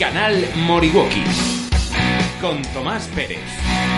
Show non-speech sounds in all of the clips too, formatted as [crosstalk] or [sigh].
Canal Moriwoki con Tomás Pérez.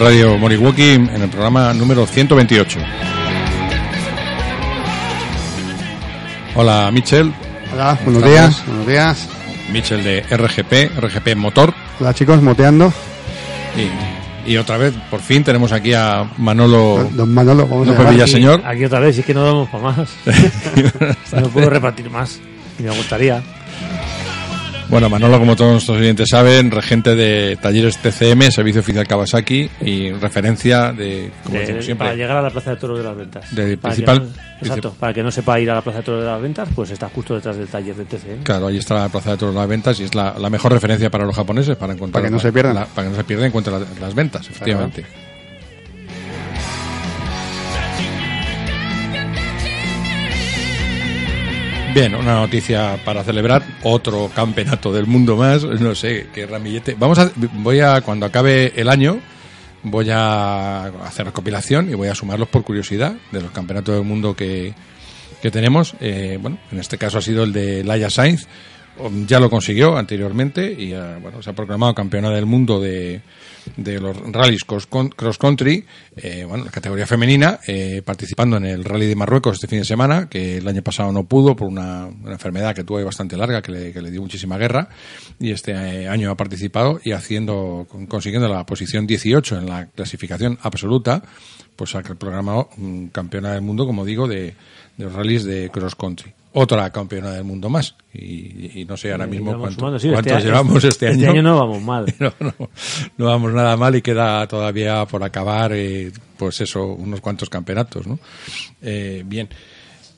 Radio Moriwaki en el programa número 128. Hola, Michel. Hola, buenos días, buenos días. Michel de RGP, RGP Motor. Hola chicos, moteando. Y, y otra vez, por fin, tenemos aquí a Manolo. Don Manolo, vamos a López llamar. Villaseñor. Aquí otra vez, y es que no damos para más. [laughs] no puedo repartir más. Y me gustaría. Bueno, Manolo, como todos nuestros oyentes saben, regente de Talleres TCM, Servicio Oficial Kawasaki y referencia de, como de- decimos siempre, para llegar a la Plaza de Toros de las Ventas. Para principal- no- exacto, para que no sepa ir a la Plaza de Toros de las Ventas, pues está justo detrás del taller de TCM. Claro, ahí está la Plaza de Toros de las Ventas y es la, la mejor referencia para los japoneses para encontrar Para que no la- se pierdan. la- para que no se pierdan en cuanto a la- las ventas, efectivamente. Bien, una noticia para celebrar otro campeonato del mundo más, no sé qué ramillete. Vamos a, voy a cuando acabe el año voy a hacer recopilación y voy a sumarlos por curiosidad de los campeonatos del mundo que, que tenemos. Eh, bueno, en este caso ha sido el de Laia Sainz. Um, Ya lo consiguió anteriormente y eh, bueno, se ha proclamado campeona del mundo de, de los rallies cross, country, eh, bueno, la categoría femenina, eh, participando en el rally de Marruecos este fin de semana, que el año pasado no pudo por una, enfermedad que tuvo bastante larga, que le, que le dio muchísima guerra, y este eh, año ha participado y haciendo, con- consiguiendo la posición 18 en la clasificación absoluta, pues ha programado mm, campeona del mundo, como digo, de, de los rallies de cross country. Otra campeona del mundo más. Y, y no sé ahora mismo cuánto- sí, cuántos este- llevamos este, [laughs] este año. año no vamos mal. [laughs] No, no, no vamos nada mal y queda todavía por acabar, eh, pues eso, unos cuantos campeonatos, ¿no? Eh, bien.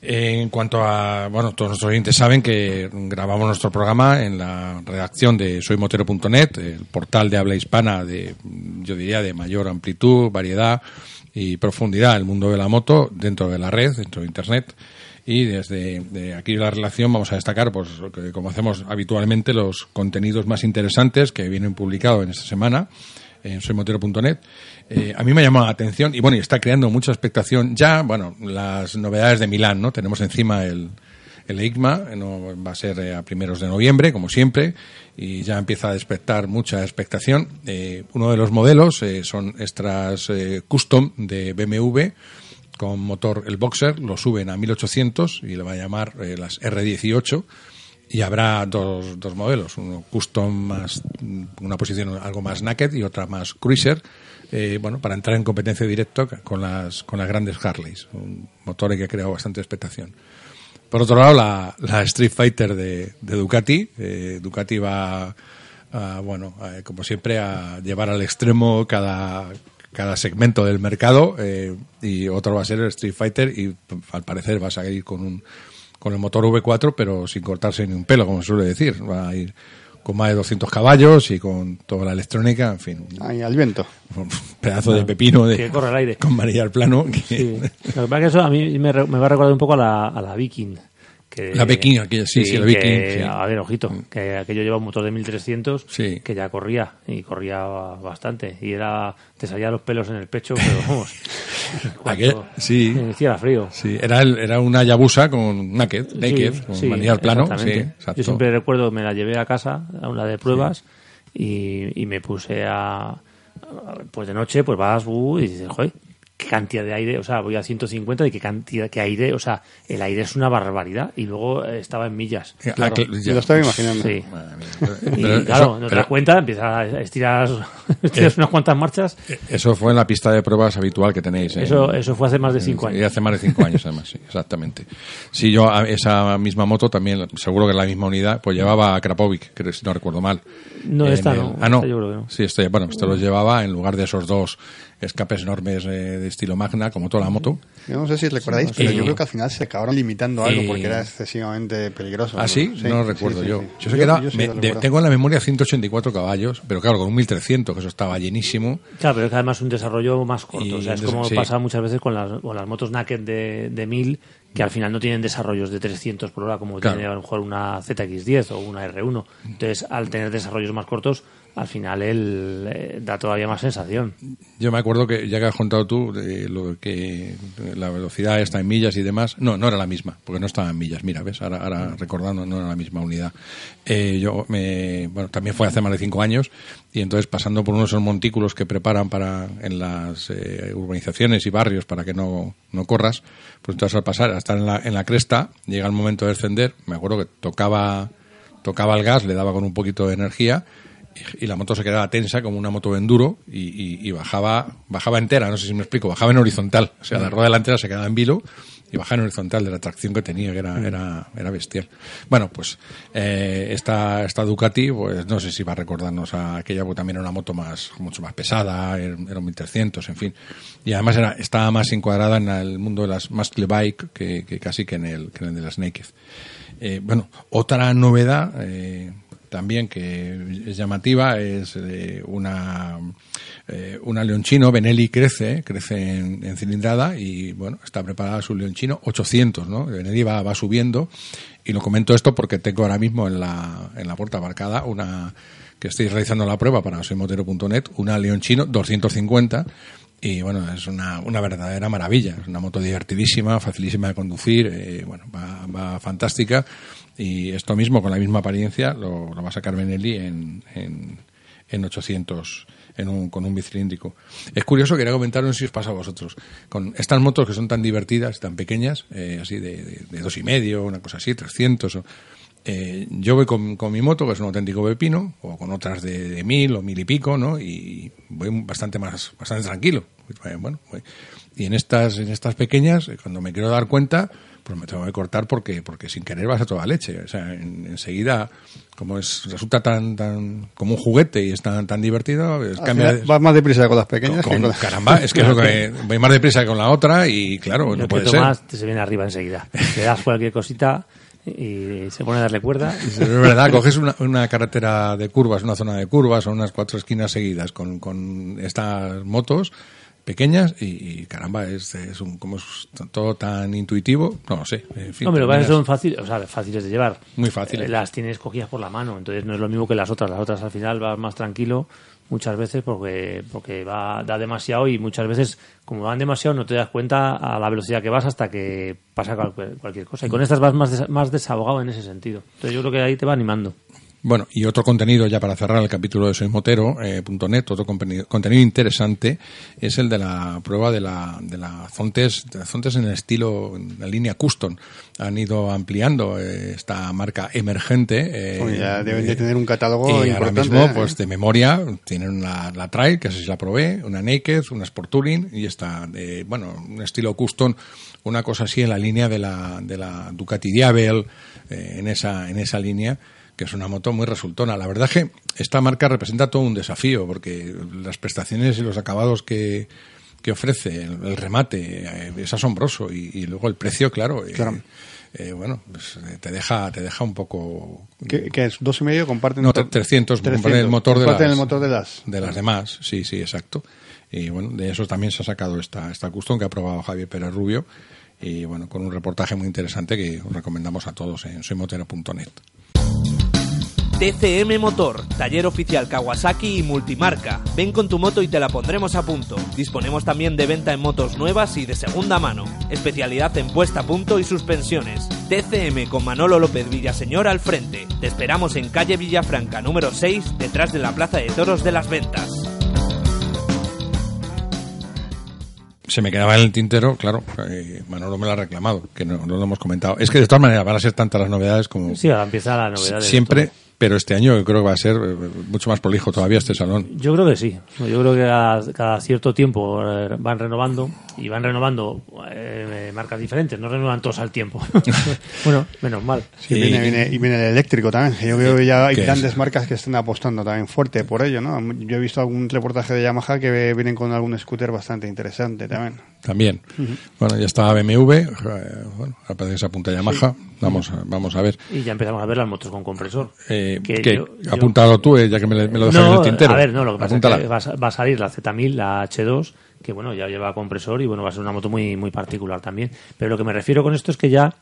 En cuanto a, bueno, todos nuestros oyentes saben que grabamos nuestro programa en la redacción de soymotero.net, el portal de habla hispana de, yo diría, de mayor amplitud, variedad y profundidad el mundo de la moto dentro de la red, dentro de Internet. Y desde de aquí la relación vamos a destacar, pues, como hacemos habitualmente, los contenidos más interesantes que vienen publicados en esta semana en soymotero.net. Eh, a mí me ha llamado la atención y bueno, y está creando mucha expectación ya, bueno, las novedades de Milán, ¿no? Tenemos encima el, el EICMA, no, va a ser eh, a primeros de noviembre, como siempre, y ya empieza a despertar mucha expectación. Eh, uno de los modelos eh, son extras eh, custom de BMW con motor el Boxer, lo suben a 1800 y le va a llamar eh, las R18 y habrá dos, dos modelos, uno custom más, una posición algo más naked y otra más cruiser, eh, bueno, para entrar en competencia directa con las, con las grandes Harleys, un motor que ha creado bastante expectación. Por otro lado, la, Street Fighter de, Ducati, eh, Ducati va, a, bueno, como siempre, a llevar al extremo cada, cada segmento del mercado eh, y otro va a ser el Street Fighter y al parecer va a salir con un con el motor V4 pero sin cortarse ni un pelo como se suele decir va a ir con más de 200 caballos y con toda la electrónica en fin Ahí al viento. un pedazo de pepino de Que corre el aire. con al plano que- Sí. Lo que pasa es que eso a mí me, re- me va a recordar un poco a la, a la Viking. Que, La Viking, aquella, sí, sí, la que- Viking, sí. A ver, ojito, que aquello lleva un motor de 1300 Sí. que ya corría y corría bastante. Y era te salían los pelos en el pecho, pero vamos. [laughs] Aquella- sí. Hacía frío. Sí, era, el- era una Yabusa con naked, naked, con sí, manilla al plano. Yo siempre recuerdo, me la llevé a casa, a una de pruebas, y, y me puse a. Pues de noche, pues vas, uh, y dices, joder, qué cantidad de aire, o sea, voy a 150 y qué cantidad, qué aire, o sea, el aire es una barbaridad, y luego eh, estaba en millas. Claro, ya. lo estaba imaginando. Sí. [laughs] Y Pero claro, eso- no te pero das cuenta, empiezas a estirar, [laughs] estiras unas cuantas marchas. eso fue en la pista de pruebas habitual que tenéis. ¿eh? Eso, eso fue hace más de cinco Y años. hace más de cinco años, [laughs] además, sí, exactamente. Sí, yo a esa misma moto también, seguro que la misma unidad, pues llevaba a Krapovic, creo, si no recuerdo mal. No, En esta el- no. Ah, no. esta yo creo que no. Sí, este, bueno, este los llevaba en lugar de esos dos escapes enormes eh, de estilo Magna, como toda la moto. Yo no sé si recordáis, pero sí. yo creo que al final se acabaron limitando algo Eh, porque era excesivamente peligroso. ¿Ah, sí? no lo sí, recuerdo sí, yo. sí. Yo sé que era, sí me- de- tengo en la memoria 184 caballos, pero claro, con un 1300, que eso estaba llenísimo. Claro, pero es que además un desarrollo más corto. Y o sea, es como sí. pasa muchas veces con las, con las motos naked de, de 1000, que al final no tienen desarrollos de 300 por hora como Claro. tiene a lo mejor una ZX10 o una R1. Entonces, al tener desarrollos más cortos, al final él eh, da todavía más sensación. Yo me acuerdo que, ya que has contado tú, lo que la velocidad está en millas y demás, no, no era la misma, porque no estaba en millas, mira, ¿ves? Ahora, ahora recordando, no era la misma unidad. Eh, yo me, bueno, también fue hace más de cinco años, y entonces pasando por unos de esos montículos que preparan para, en las eh, urbanizaciones y barrios para que no, no corras, pues entonces al pasar, a estar en la, en la cresta, llega el momento de descender, me acuerdo que tocaba, tocaba el gas, le daba con un poquito de energía, y, la moto se quedaba tensa como una moto de enduro y, y- y bajaba bajaba entera, no sé si me explico, bajaba en horizontal, o sea, la rueda delantera se quedaba en vilo y bajaba en horizontal de la tracción que tenía, que era, era, era bestial. Bueno, pues eh, esta, esta Ducati, pues no sé si va a recordarnos a aquella, porque también era una moto más, mucho más pesada, era, era un 1300, en fin. Y además era, estaba más encuadrada en el mundo de las muscle bike que, que casi que en el, que en el de las naked. Eh, bueno, otra novedad eh, también que es llamativa es eh, una eh, una leonchino Benelli crece crece en, en cilindrada y bueno está preparada su leonchino 800 no Benelli va, va subiendo y lo comento esto porque tengo ahora mismo en la en la puerta marcada una que estoy realizando la prueba para soymotero.net una leonchino 250 y bueno, es una, una verdadera maravilla. Es una moto divertidísima, facilísima de conducir, eh, bueno, va, va fantástica. Y esto mismo, con la misma apariencia, lo, lo va a sacar Benelli en, en, en 800, en un, con un bicilíndrico. Es curioso, quería comentar, no sé si os pasa a vosotros, con estas motos que son tan divertidas, tan pequeñas, eh, así de, de, de dos y medio, una cosa así, 300, o, eh, yo voy con, con mi moto, que es un auténtico pepino, o con otras de, de mil o mil y pico, ¿no? Y voy bastante más, bastante tranquilo. Bueno, voy. y en estas, en estas pequeñas, eh, cuando me quiero dar cuenta, pues me tengo que cortar porque, porque sin querer vas a toda leche. O sea, en- enseguida, como es, resulta tan, tan, como un juguete y es tan, tan divertido, cambia de- Vas más deprisa con las pequeñas con- que con las... caramba, es que es lo que [laughs] voy más deprisa que con la otra y claro, Lo no que puede ser. Tomás te se viene arriba enseguida. Le das cualquier cosita y se pone a darle cuerda. [laughs] Es verdad, coges una, una carretera de curvas, una zona de curvas o unas cuatro esquinas seguidas con, con estas motos pequeñas y, y, caramba, es, es un, como es todo tan intuitivo, no lo sé. En fin, No, pero son fáciles, o sea, fáciles de llevar. Muy fáciles. Eh, las tienes cogidas por la mano, entonces no es lo mismo que las otras. Las otras al final vas más tranquilo muchas veces porque porque va da demasiado y muchas veces como van demasiado no te das cuenta a la velocidad que vas hasta que pasa cualquier, cualquier cosa. Y con estas vas más des- más desahogado en ese sentido. Entonces yo creo que ahí te va animando. Bueno, y otro contenido ya para cerrar el capítulo de soymotero.net, otro contenido, contenido interesante es el de la prueba de la, de la Zontes, de la Zontes en el estilo, en la línea custom. Han ido ampliando eh, esta marca emergente. eh, Pues ya deben de eh, tener un catálogo y ahora mismo, ¿eh? pues de memoria, tienen la, la Trail, que así la probé, una Naked, una Sport Touring y esta, de, bueno, un estilo custom, una cosa así en la línea de la, de la Ducati Diabel, eh, en esa, en esa línea que es una moto muy resultona. La verdad es que esta marca representa todo un desafío, porque las prestaciones y los acabados que, que ofrece, el, el remate, eh, es asombroso. Y, y luego el precio, claro, eh, Claro. eh, bueno, pues, eh, te deja, te deja un poco ¿Qué, qué es? ¿Dos y medio? ¿Comparten no, motor- 300, comparten el motor de Comparten las, el motor de las... de las demás, sí, sí, exacto. Y bueno, de eso también se ha sacado esta, esta custom que ha probado Javier Pérez Rubio. Y bueno, con un reportaje muy interesante que os recomendamos a todos en soymotero.net. TCM Motor, taller oficial Kawasaki y multimarca. Ven con tu moto y te la pondremos a punto. Disponemos también de venta en motos nuevas y de segunda mano. Especialidad en puesta a punto y suspensiones. TCM con Manolo López Villaseñor al frente. Te esperamos en calle Villafranca número 6, detrás de la Plaza de Toros de las Ventas. Se me quedaba en el tintero, claro, eh, Manolo me lo ha reclamado, que no, no lo hemos comentado. Es que de todas maneras van a ser tantas las novedades como Sí, ahora empieza la novedad. siempre, todo. Pero este año creo que va a ser eh, mucho más prolijo todavía este salón. Yo creo que sí. Yo creo que cada, cada cierto tiempo eh, van renovando y van renovando eh, marcas diferentes, no renuevan todos al tiempo. [laughs] bueno, menos mal. Sí, viene, viene- y viene el eléctrico también. Yo creo que ya hay grandes marcas que están apostando también fuerte por ello, ¿no? Yo he visto algún reportaje de Yamaha que vienen con algún scooter bastante interesante también. También. Bueno, ya está BMW, eh, bueno, parece que se apunta Yamaha. Vamos, a- vamos a ver. Y ya empezamos a ver las motos con compresor. Eh, Que que- yo- tú, eh, ya que me, lo dejas en el No, tintero. a ver, no, lo que pasa Apúntala. es que va, a- va a salir la Z1000, la H2, que bueno, ya lleva compresor y bueno, va a ser una moto muy, muy particular también. Pero lo que me refiero con esto es que ya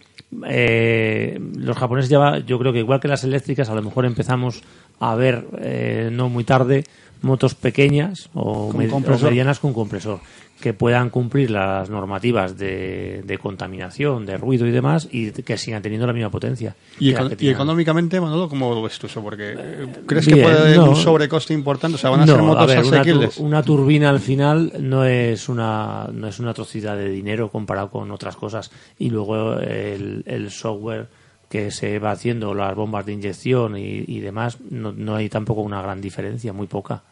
eh, los japoneses ya, va- yo creo que igual que las eléctricas, a lo mejor empezamos a ver, eh, no muy tarde, motos pequeñas o, Con med- o compresor. medianas con compresor que puedan cumplir las normativas de, de contaminación, de ruido y demás y que sigan teniendo la misma potencia. Y, econ- económicamente, Manolo, ¿cómo lo ves tú eso? Porque eh, ¿crees bien, que puede haber no. un sobrecoste importante? O sea, van a No, ser motos ver, una, tur- asequibles. una turbina al final no es una no es una atrocidad de dinero comparado con otras cosas y luego el, el software que se va haciendo las bombas de inyección y, y demás no, no hay tampoco una gran diferencia muy poca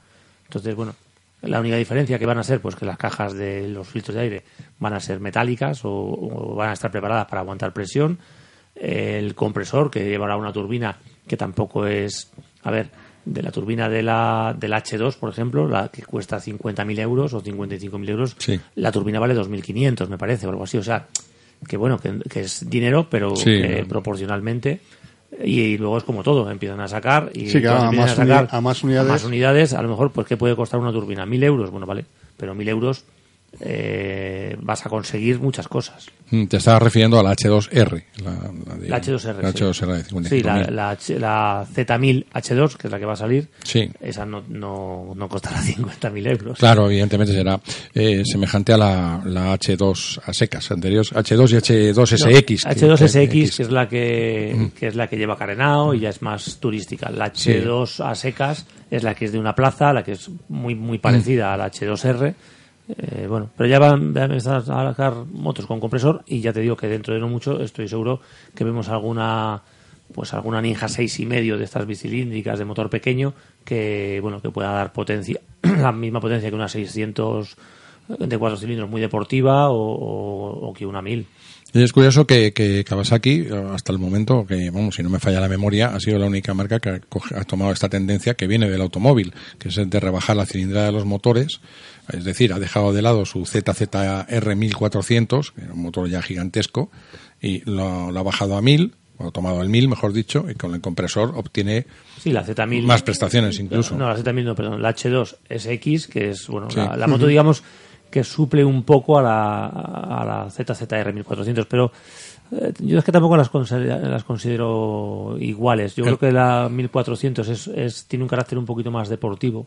entonces bueno la única diferencia que van a ser pues que las cajas de los filtros de aire van a ser metálicas o, o van a estar preparadas para aguantar presión el compresor que llevará una turbina que tampoco es a ver de la turbina de la del H2 por ejemplo la que cuesta 50.000 euros o 55.000 euros Sí. la turbina vale 2.500 me parece o algo así o sea que bueno que, que es dinero pero Sí. que proporcionalmente y, luego es como todo empiezan a sacar y Sí, claro, a más sacar a más unidades. a más unidades a lo mejor pues qué puede costar una turbina mil euros. Bueno vale. Pero mil euros eh, vas a conseguir muchas cosas Mm, Te estaba refiriendo a la H2R. La, la de- La H2R. La sí. H2R de 55.000. Sí, la, la, H- la Z1000 H2, que es la que va a salir, Sí. esa no, no, no costará [laughs] 50.000 euros. Claro, evidentemente será eh, semejante a la, la H2 a secas anteriores, H2 y H2SX. que- H2SX, que- que es la que, que es la que lleva carenado y ya es más turística. La Sí. H2 a secas es la que es de una plaza, la que es muy muy parecida a la H2R. Eh, bueno, pero ya van, van a sacar motos con compresor y ya te digo que dentro de no mucho estoy seguro que vemos alguna pues alguna Ninja seis y medio de estas bicilíndricas de motor pequeño que bueno que pueda dar potencia [clears throat] la misma potencia que una 600 de cuatro cilindros muy deportiva o, que una 1000 Y es curioso que, que Kawasaki, hasta el momento, que vamos, si no me falla la memoria, ha sido la única marca que ha, ha tomado esta tendencia que viene del automóvil, que es el de rebajar la cilindrada de los motores, es decir, ha dejado de lado su ZZR 1400, que era un motor ya gigantesco, y lo, lo ha bajado a 1000, o ha tomado el 1000, mejor dicho, y con el compresor obtiene Sí, la Z1000. más prestaciones incluso. No, la Z1000 no, perdón. La H2 SX, que es, bueno, Sí. la, la moto, digamos, que suple un poco a la, a la ZZR 1400, pero eh, yo es que tampoco las, considero, las considero iguales. Yo El- creo que la 1400 es, es, tiene un carácter un poquito más deportivo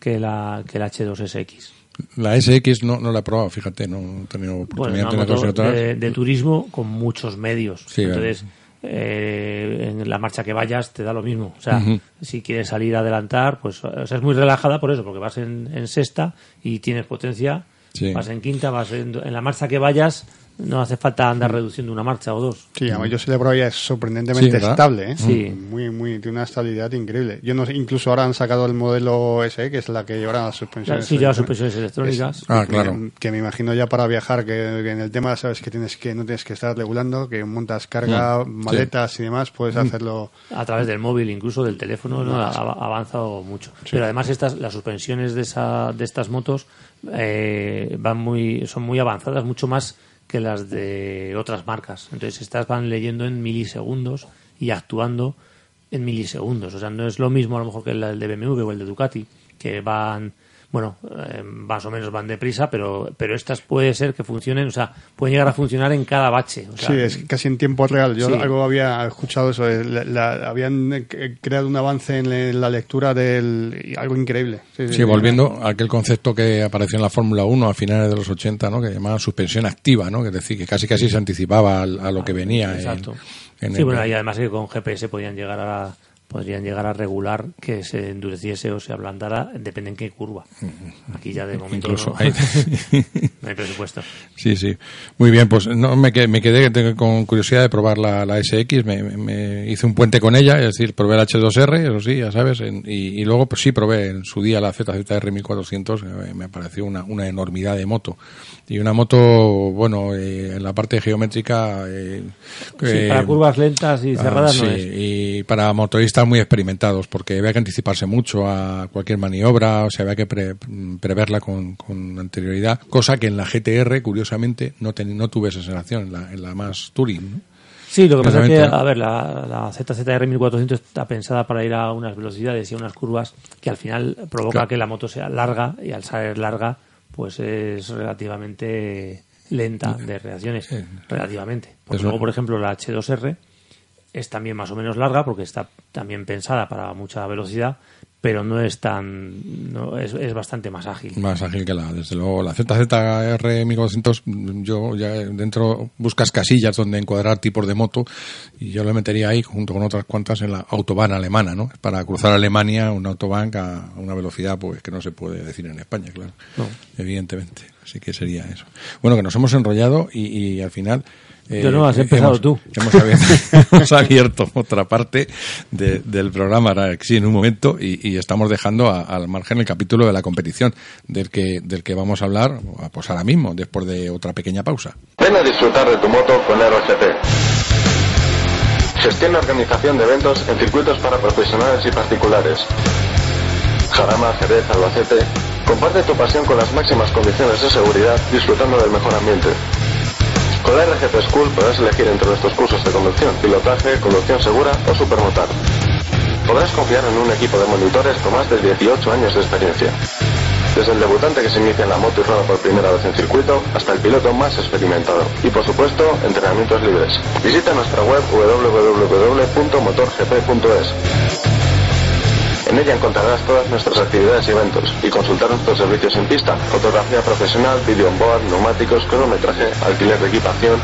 Que la, que la H2 SX. La SX no, no la he probado, fíjate, no he tenido Bueno, oportunidad una de tener de, de turismo con muchos medios. Sí, Entonces, eh, en la marcha que vayas te da lo mismo. O sea, si quieres salir a adelantar, pues o sea, es muy relajada por eso, porque vas en, en sexta y tienes potencia, Sí. vas en quinta, vas en, en la marcha que vayas, no hace falta andar reduciendo una marcha o dos. Sí, además yo se le he probado y es sorprendentemente estable, ¿eh? Sí. Muy, muy, tiene una estabilidad increíble. Yo no sé, incluso ahora han sacado el modelo SE, que es la que llevará las suspensiones. Sí, lleva suspensiones electrónicas. Ah, que- claro. Que, me imagino ya para viajar, que, que en el tema sabes que tienes que no tienes que estar regulando, que montas carga, Mm, maletas y demás, puedes hacerlo. a través del móvil, incluso del teléfono, ¿no? ha, ha avanzado mucho. Pero además estas, las suspensiones de, esa, de estas motos eh, van muy, son muy avanzadas, mucho más que las de otras marcas. Entonces estas van leyendo en milisegundos y actuando en milisegundos. O sea, no es lo mismo a lo mejor que el de BMW o el de Ducati, que van, bueno, eh, más o menos van deprisa, pero, pero estas puede ser que funcionen, o sea, pueden llegar a funcionar en cada bache. O sea, sí, es casi en tiempo real. Yo Sí. algo había escuchado eso. eh, la- la- habían eh, creado un avance en la lectura del. algo increíble. Sí, sí, Sí, sí. volviendo a aquel concepto que apareció en la Fórmula 1 a finales de los 80, ¿no? que llamaban suspensión activa, ¿no? que es decir, que casi casi se anticipaba al- a, lo que venía. en- Exacto. en sí, el- bueno, y además que con GPS podían llegar a podrían llegar a regular que se endureciese o se ablandara, depende en qué curva. Aquí ya de momento Incluso no, hay- [laughs] no hay presupuesto. Sí, sí. Muy bien, pues no me quedé, me quedé con curiosidad de probar la, la SX. Me, me- me hice un puente con ella, es decir, probé el H2R, eso sí, ya sabes. en- y, y luego, pues sí, probé en su día la ZZR 1400. eh, me pareció una, una enormidad de moto. Y una moto, bueno, eh, en la parte geométrica. eh, Sí, eh, para curvas lentas y Ah, cerradas sí, no es. y para motoristas muy experimentados, porque había que anticiparse mucho a cualquier maniobra, o sea, había que pre- preverla con, con anterioridad, cosa que en la GTR, curiosamente, no, ten- no tuve esa sensación, en la, en la más Touring. ¿no? Sí, lo que pasa es que, a ver, la, la ZZR 1400 está pensada para ir a unas velocidades y a unas curvas que al final provoca Claro. que la moto sea larga y al ser larga, pues es relativamente lenta de reacciones. Relativamente. Porque Eso- luego, por ejemplo, la H2R es también más o menos larga porque está también pensada para mucha velocidad, pero no es tan. No, es, es bastante más ágil. Más ágil que la, desde luego, la ZZR 1200, yo ya dentro buscas casillas donde encuadrar tipos de moto y yo le metería ahí junto con otras cuantas en la autobahn alemana, ¿no? Para cruzar Alemania, una autobahn a una velocidad pues que no se puede decir en España, claro. No. Evidentemente. Así que sería eso. Bueno, que nos hemos enrollado y, y al final... eh, Yo no, has empezado hemos- tú. Hemos abierto, [laughs] hemos abierto otra parte de- del programa, ahora sí, en un momento, y, y estamos dejando a- al margen el capítulo de la competición, del que, del que vamos a hablar pues ahora mismo, después de otra pequeña pausa. Ven a disfrutar de tu moto con RGP. Gestión y organización de eventos en circuitos para profesionales y particulares. Jarama, Jerez, Albacete. Comparte tu pasión con las máximas condiciones de seguridad disfrutando del mejor ambiente. Con la RGP School podrás elegir entre nuestros cursos de conducción, pilotaje, conducción segura o supermotar. Podrás confiar en un equipo de monitores con más de 18 años de experiencia. Desde el debutante que se inicia en la moto y rueda por primera vez en circuito hasta el piloto más experimentado. Y por supuesto, entrenamientos libres. Visita nuestra web www.motorgp.es. En ella encontrarás todas nuestras actividades y eventos y consultar nuestros servicios en pista, fotografía profesional, vídeo on board, neumáticos, cronometraje, alquiler de equipación.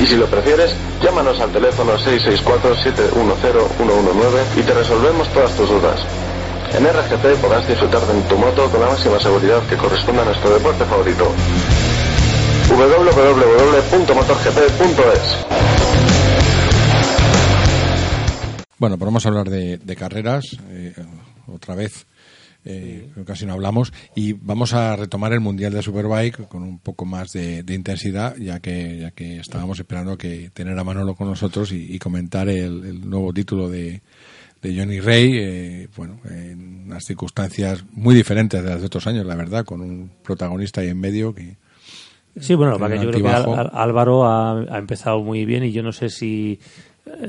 Y si lo prefieres, llámanos al teléfono 664-710-119 y te resolvemos todas tus dudas. En RGP podrás disfrutar de tu moto con la máxima seguridad que corresponda a nuestro deporte favorito. www.motorgp.es Bueno, pero vamos a hablar de, de carreras eh, otra vez. eh, casi no hablamos y vamos a retomar el mundial de Superbike con un poco más de, de intensidad ya que ya que estábamos esperando que tener a Manolo con nosotros y, y comentar el, el nuevo título de, de Johnny Ray eh, bueno en unas circunstancias muy diferentes de las de otros años la verdad con un protagonista ahí en medio que Sí, bueno, para que yo creo que Álvaro ha, ha empezado muy bien y yo no sé si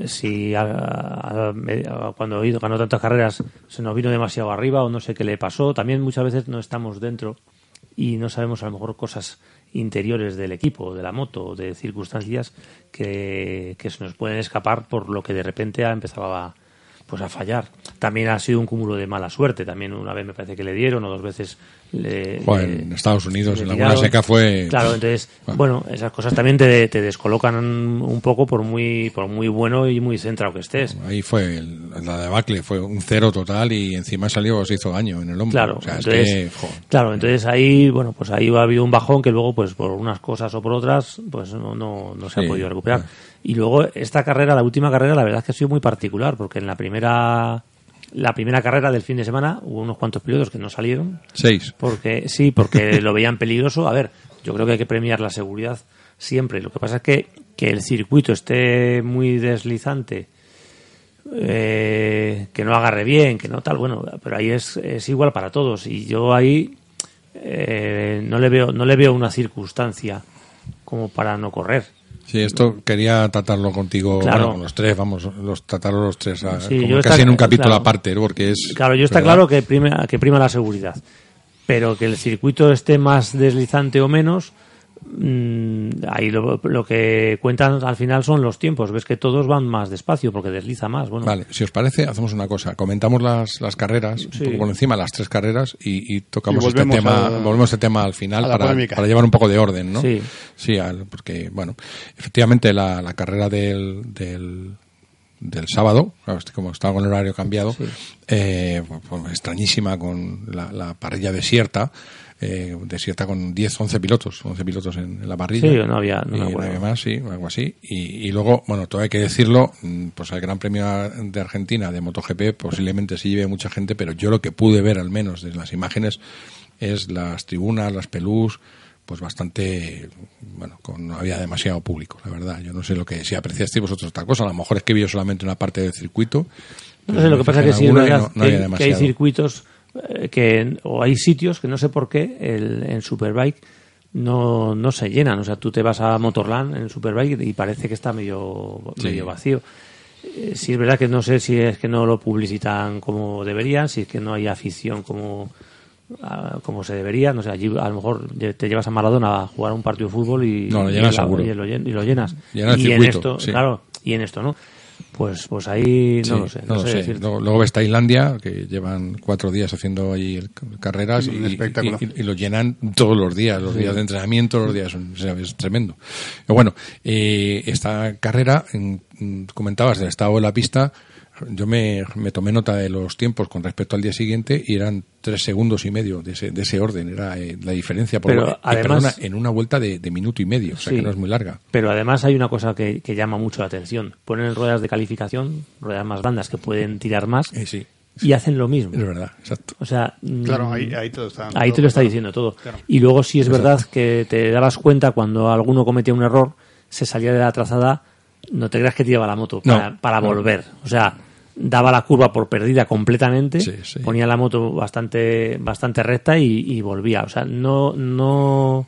si a- a- a- cuando ganó tantas carreras se nos vino demasiado arriba o no sé qué le pasó. También muchas veces no estamos dentro y no sabemos a lo mejor cosas interiores del equipo, de la moto, de circunstancias que, que se nos pueden escapar por lo que de repente ha empezado a pues a fallar. También ha sido un cúmulo de mala suerte. También una vez me parece que le dieron o dos veces le, Joder, le- en Estados Unidos en la. Laguna Seca fue Claro, entonces, bueno, esas cosas también te, te descolocan un poco por muy por muy bueno y muy centrado que estés. Ahí fue el- la debacle, fue un cero total y encima salió, se hizo daño en el hombro. Claro, o sea, es entonces, que, claro, entonces ahí, bueno, pues ahí ha habido un bajón que luego, pues por unas cosas o por otras, pues no, no, no se Sí, ha podido recuperar. ah. Y luego esta carrera, la última carrera, la verdad es que ha sido muy particular, porque en la primera la primera carrera del fin de semana hubo unos cuantos pilotos que no salieron, seis. porque sí, porque [laughs] lo veían peligroso. A ver, yo creo que hay que premiar la seguridad siempre. Lo que pasa es que que el circuito esté muy deslizante, eh, que no agarre bien, que no tal, bueno, pero ahí es, es igual para todos. Y yo ahí eh, no le veo no le veo una circunstancia como para no correr. Sí, esto quería tratarlo contigo, Claro. bueno, con los tres, vamos, los, tratarlo los tres, a- Sí, como yo casi está- en un capítulo claro. aparte, porque es... Claro, yo está ¿verdad? claro que prima, que prima la seguridad, pero que el circuito esté más deslizante o menos, mm, ahí lo, lo que cuentan al final son los tiempos. Ves que todos van más despacio porque desliza más. Bueno, Vale, si os parece, hacemos una cosa. Comentamos las, las carreras, un Sí. poco por encima, las tres carreras, y, y tocamos Y este volvemos tema, al- volvemos a este tema al final para, llevar un poco de orden, ¿no? Sí. Sí, al- porque, bueno, efectivamente la, la carrera del, del del sábado, este, como estaba con el horario cambiado, eh, pues, pues, extrañísima con la, la parrilla desierta, eh, desierta con 10, 11 pilotos, 11 pilotos en, en la parrilla. Sí, no había- no me Y acuerdo. había más, sí, algo así. Y, y luego, bueno, todo hay que decirlo, mm, pues el Gran Premio de Argentina de MotoGP posiblemente sí lleve mucha gente, pero yo lo que pude ver al menos desde las imágenes es las tribunas, las pelús, pues bastante, bueno, con, no había demasiado público, la verdad. Yo no sé lo que, si apreciasteis vosotros otra cosa, a lo mejor es que vi yo solamente una parte del circuito. No sé, lo me que pasa es que sí no- no había que, hay circuitos que, o hay sitios que no sé por qué el, en Superbike no, no se llenan. O sea, tú te vas a Motorland en Superbike y parece que está medio, Sí. medio vacío. Eh, sí es verdad que no sé si es que no lo publicitan como deberían, si es que no hay afición como como se debería, no sé, allí a lo mejor te llevas a Maradona a jugar un partido de fútbol y, No, lo y llenas la- y lo, llen- y lo llenas. Llena el y en esto, sí. claro, y en esto, ¿no? Pues, pues ahí no Sí, lo sé. no lo sé. Luego, luego ves Tailandia, que llevan cuatro días haciendo ahí el- carreras y, y- y lo llenan todos los días, los días de entrenamiento, los días, o sea, es tremendo. Pero bueno, eh, esta carrera, en- mm, comentabas del estado de la pista, yo me, me tomé nota de los tiempos con respecto al día siguiente y eran tres segundos y medio de ese, de ese orden, era eh, la diferencia por Pero eh, además- perdona, en una vuelta de, de minuto y medio, o sea Sí. que no es muy larga. Pero además hay una cosa que, que llama mucho la atención. Ponen ruedas de calificación, ruedas más blandas que pueden tirar más Eh, sí, y hacen lo mismo. es verdad, exacto. O sea, mm, Claro, ahí, ahí todo está. ahí te lo está diciendo todo. Claro. Y luego sí es verdad que te dabas cuenta cuando alguno cometía un error, se salía de la trazada, no te creas que tiraba la moto No, para, para no. volver. O sea, daba la curva por perdida completamente, Sí, sí. ponía la moto bastante, bastante recta y, y volvía. O sea, no, no,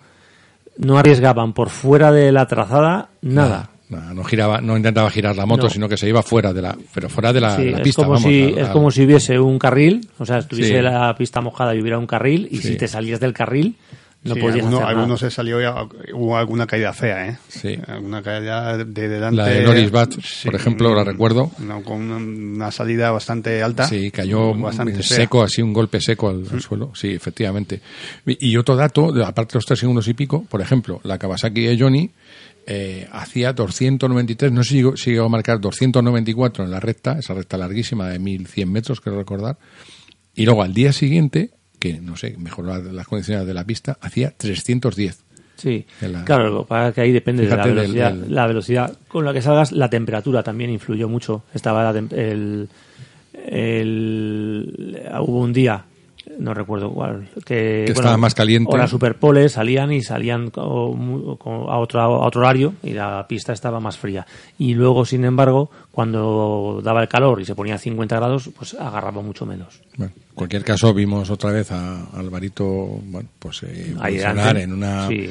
no arriesgaban por fuera de la trazada nada. Nada, no giraba, no intentaba girar la moto, No. sino que se iba fuera de la, pero fuera de la, Sí, de la es pista. como vamos, si es como si hubiese un carril, o sea, estuviese la pista mojada y hubiera un carril y si te salías del carril no Sí, podías alguno, se salió hubo alguna caída fea, ¿eh? Sí. Alguna caída de delante. La de Loris Bat, Sí, por ejemplo, la recuerdo. con una, una salida bastante alta. Sí, cayó bastante fea. seco, así un golpe seco al, al suelo. Sí, efectivamente. Y y otro dato, aparte de los tres segundos y pico, por ejemplo, la Kawasaki de Johnny eh, hacía 293, no sé si llegó, si llegó a marcar 294 en la recta, esa recta larguísima de 1100 metros, creo recordar. Y luego al día siguiente, que no sé, mejoró la- las condiciones de la pista, hacía 310. Sí, la- claro, lo que pasa es que ahí depende Fíjate de la velocidad. del- La velocidad con la que salgas, la temperatura también influyó mucho. Estaba la el, el- hubo un día, no recuerdo cuál, que, Que estaba más caliente. Horas superpoles salían y salían a otro, a otro horario y la pista estaba más fría. Y luego, sin embargo, cuando daba el calor y se ponía a 50 grados, pues agarraba mucho menos. Bueno, en cualquier caso, vimos otra vez a Alvarito bueno, pues, eh, en una. Sí.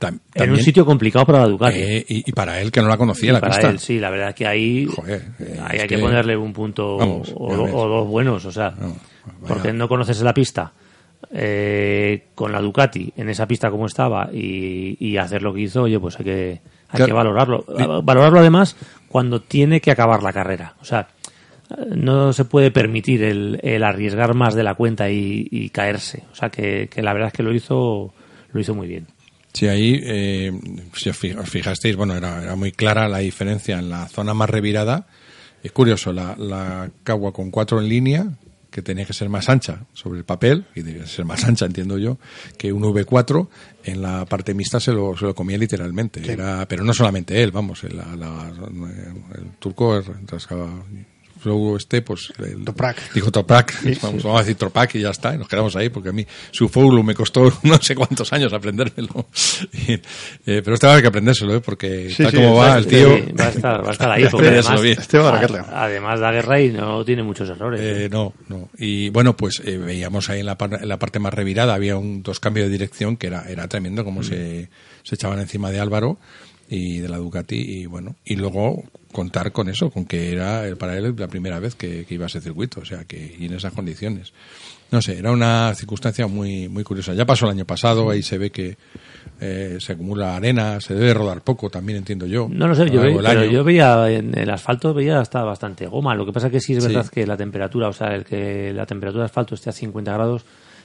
tam- en un sitio complicado para la Ducati. eh, y, y para él, que no la conocía Y la para pista. él, sí, la verdad que ahí, Joder, eh, ahí es hay que, que- ponerle un punto Vamos, o, o dos buenos, o sea, vaya. porque no conoces la pista eh, con la Ducati en esa pista como estaba y, y hacer lo que hizo, oye, pues hay que, hay Claro. que valorarlo. Valorarlo además cuando tiene que acabar la carrera, o sea, no se puede permitir el, el arriesgar más de la cuenta y, y caerse, o sea, que, que la verdad es que lo hizo, lo hizo muy bien. Sí, ahí, eh, si os fijasteis, bueno, era, era muy clara la diferencia en la zona más revirada. Es curioso, la, la Cagua con cuatro en línea, que tenía que ser más ancha sobre el papel, y debía ser más ancha, entiendo yo, que un V4, en la parte mixta se lo, se lo comía literalmente. Era, pero no solamente él, vamos, el, la- la- el turco rascaba. Luego este, pues... El, Toprak. Dijo Toprak, [laughs] vamos, vamos a decir Toprak y ya está, y nos quedamos ahí, porque a mí su Foulu me costó [laughs] no sé cuántos años aprendérmelo. [laughs] Y, eh, pero este va a haber que aprendérselo, ¿eh? porque Sí, tal sí, como va el tío... va, a estar, va a estar ahí, porque además, bien. Este va a además da guerra y no tiene muchos errores. Eh, no, no. Y bueno, pues eh, veíamos ahí en la, par- en la parte más revirada, había un dos cambios de dirección que era, era tremendo, como se, se echaban encima de Álvaro y de la Ducati, y bueno, y luego contar con eso, con que era para él la primera vez que, que iba a ese circuito, o sea, que y en esas condiciones. No sé, era una circunstancia muy, muy curiosa. Ya pasó el año pasado, ahí se ve que eh, se acumula arena, se debe rodar poco, también entiendo yo. No lo sé, a yo, pero veía en el asfalto veía hasta bastante goma. Lo que pasa que sí es Sí. verdad que la temperatura, o sea, el que la temperatura de asfalto esté a 50 grados,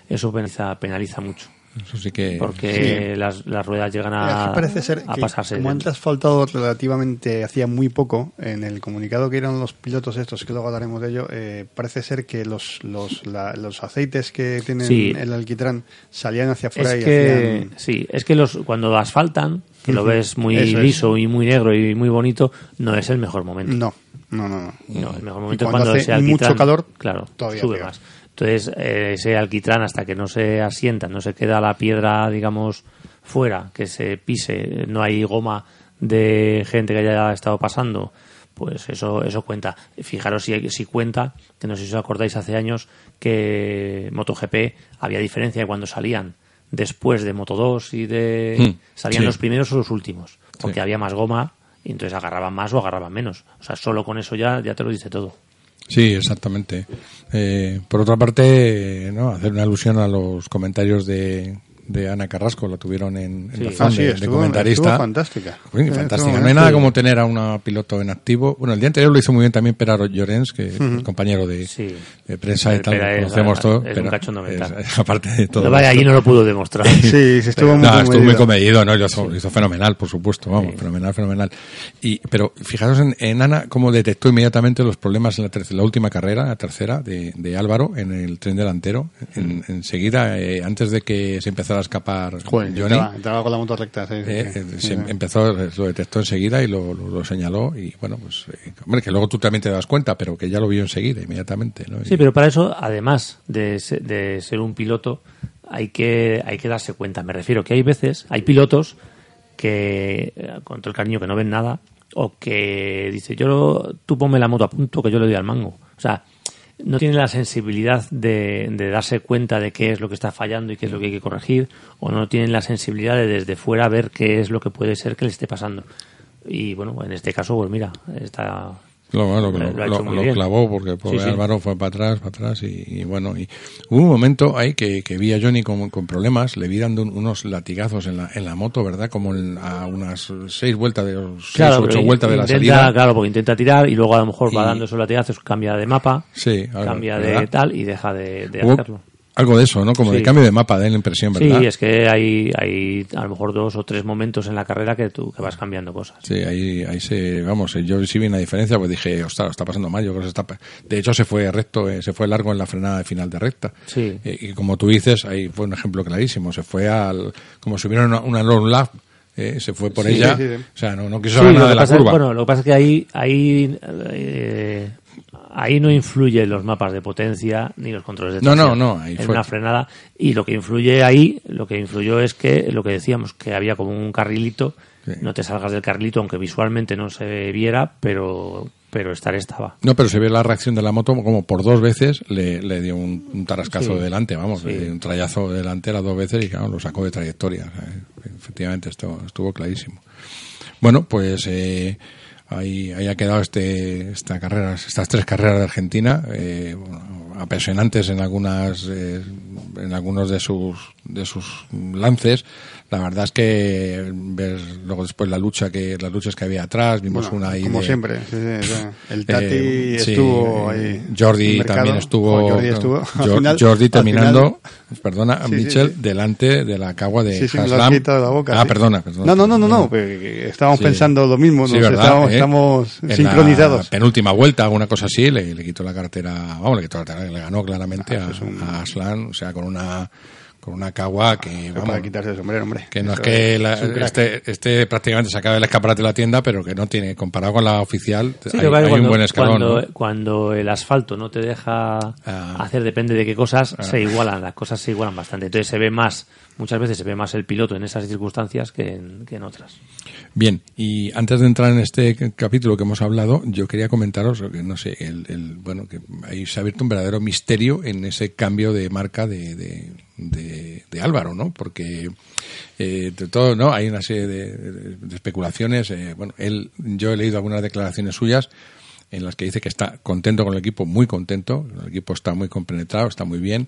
eso penaliza, penaliza mucho. Eso sí que... porque las, las ruedas llegan a, parece ser a que, pasarse. como han dentro. asfaltado relativamente hacía muy poco, en el comunicado que eran los pilotos estos, que luego hablaremos de ello, eh, parece ser que los, los, la- los aceites que tienen Sí. el alquitrán salían hacia afuera es y que hacían... sí es que los cuando asfaltan que lo ves muy Eso es. liso y muy negro y muy bonito no es el mejor momento No, no, no. no. No, el mejor Y momento es cuando cuando hace alquitrán mucho calor, claro todavía sube peor. más entonces eh, ese alquitrán hasta que no se asienta no se queda la piedra digamos fuera que se pise no hay goma de gente que haya estado pasando pues eso eso cuenta fijaros si, si cuenta que no sé si os acordáis hace años que MotoGP había diferencia de cuando salían después de Moto 2 y de Mm, salían sí. los primeros o los últimos porque Sí. había más goma y entonces agarraban más o agarraban menos o sea solo con eso ya ya te lo dice todo Sí, exactamente. Eh, por otra parte, ¿no? hacer una alusión a los comentarios de, de Ana Carrasco, la tuvieron en, en Sí. Ah, sí, de, comentarista. estuvo fantástica. Sí, fantástica. estuvo No hay nada como tener a una piloto en activo. Bueno, el día anterior lo hizo muy bien también Peraro Llorens, que es el compañero de, Sí. de prensa y tal, es- conocemos es todo. un pero cachondo mental. es- [laughs] aparte de todo. Pero vaya, allí no lo pudo demostrar. [laughs] Sí, sí, estuvo muy no, estuvo muy comedido. comedido, ¿no? Lo hizo, fenomenal, por supuesto, vamos, Sí. fenomenal, fenomenal. Y, pero fijaros en, en Ana cómo detectó inmediatamente los problemas en la, tercera, la última carrera, la tercera, de, de Álvaro, en el tren delantero. En- enseguida, eh, antes de que se empezara a escapar Joder, Johnny, entraba, entraba con la moto recta. sí, eh, sí. eh, Sí, se sí. empezó, lo detectó enseguida y lo, lo- lo señaló. Y bueno, pues, eh, hombre, que luego tú también te das cuenta, pero que ya lo vio enseguida, inmediatamente, ¿no? Y- Sí, pero para eso, además de, de ser un piloto, hay que, hay que darse cuenta. Me refiero que hay veces, hay pilotos que, con todo el cariño, que no ven nada, o que dice, yo, tú ponme la moto a punto que yo le doy al mango. O sea, no tienen la sensibilidad de, de darse cuenta de qué es lo que está fallando y qué es lo que hay que corregir, o no tienen la sensibilidad de desde fuera ver qué es lo que puede ser que le esté pasando. Y bueno, en este caso, pues mira, está, Lo, lo, Lo- clavó porque pobre Sí, sí. Álvaro fue para atrás, para atrás y, y bueno, y hubo un momento ahí que, que vi a Johnny con, con problemas, le vi dando un- unos latigazos en la, en la moto, ¿verdad? Como en- a unas seis vueltas de seis, ocho vueltas de la salida. Claro, porque intenta tirar y luego a lo mejor va dando esos latigazos, cambia de mapa, Sí, cambia de ¿verdad? tal y deja de, de Hubo hacerlo. Algo de eso, ¿no? Como de Sí. cambio de mapa, da la impresión, ¿verdad? Sí, es que hay, hay a lo mejor dos o tres momentos en la carrera que tú que vas cambiando cosas. Sí, ahí, ahí se, vamos, eh, yo sí vi una diferencia, pues dije, ostras, lo está pasando mal, yo creo que se está, pa-". de hecho se fue recto, eh, se fue largo en la frenada de final de recta. Sí. Eh, y como tú dices, ahí fue un ejemplo clarísimo, se fue al, como si hubiera una, una long lap, eh, se fue por Sí, ella, sí, sí. o sea, no, no quiso nada de la pasa curva. bueno, lo que pasa es que ahí, ahí, eh, ahí no influyen los mapas de potencia ni los controles de No, no, tracción no, ahí en fue- una frenada y lo que influye ahí, lo que influyó es que lo que decíamos que había como un carrilito, Sí. no te salgas del carrilito aunque visualmente no se viera, pero pero estar estaba. No, pero se ve la reacción de la moto como por dos veces le, le dio un, un tarascazo Sí. delante, vamos, Sí. le dio un trayazo delante las dos veces y claro, lo sacó de trayectoria. O sea, efectivamente, esto estuvo clarísimo. Bueno, pues eh, ahí, ahí ha quedado este, esta carrera, estas tres carreras de Argentina, eh, bueno, apasionantes en algunas, eh, en algunos de sus, de sus lances. La verdad es que ver luego después la lucha que, las luchas que había atrás, vimos Bueno, una ahí como de- siempre. sí, sí, sí. [laughs] El Tati eh, estuvo eh, ahí. Jordi también estuvo. Jordi estuvo. [laughs] Final- terminando, perdona, sí. delante de la cagua de Haslam. la boca. Ah, perdona, perdona. No, no, no, no, no. Estábamos pensando lo mismo. Nos ¿verdad? estábamos, ¿Eh? estamos En sincronizados. La penúltima vuelta, alguna cosa así, le, le quitó la cartera, vamos, le quitó la cartera, le ganó claramente Ah, un- a Aslan, o sea, con una, con una cagua que, Para vamos, quitarse el sombrero, hombre. que no es que la- es este, este prácticamente se acaba del escaparate de la tienda, pero que no tiene, comparado con la oficial, Sí, hay, cuando, un buen escalón. cuando, ¿no? cuando el asfalto no te deja Ah. hacer, depende de qué cosas, se igualan, las cosas se igualan bastante. Entonces se ve más, muchas veces se ve más el piloto en esas circunstancias que en, que en otras. Bien, y antes de entrar en este capítulo que hemos hablado, yo quería comentaros, que no sé, el, el- bueno, que ahí se ha abierto un verdadero misterio en ese cambio de marca de, de, de- Álvaro, ¿no? Porque eh, de todo, ¿no? Hay una serie de especulaciones. eh, bueno, él, yo he leído algunas declaraciones suyas en las que dice que está contento con el equipo, muy contento, el equipo está muy compenetrado, está muy bien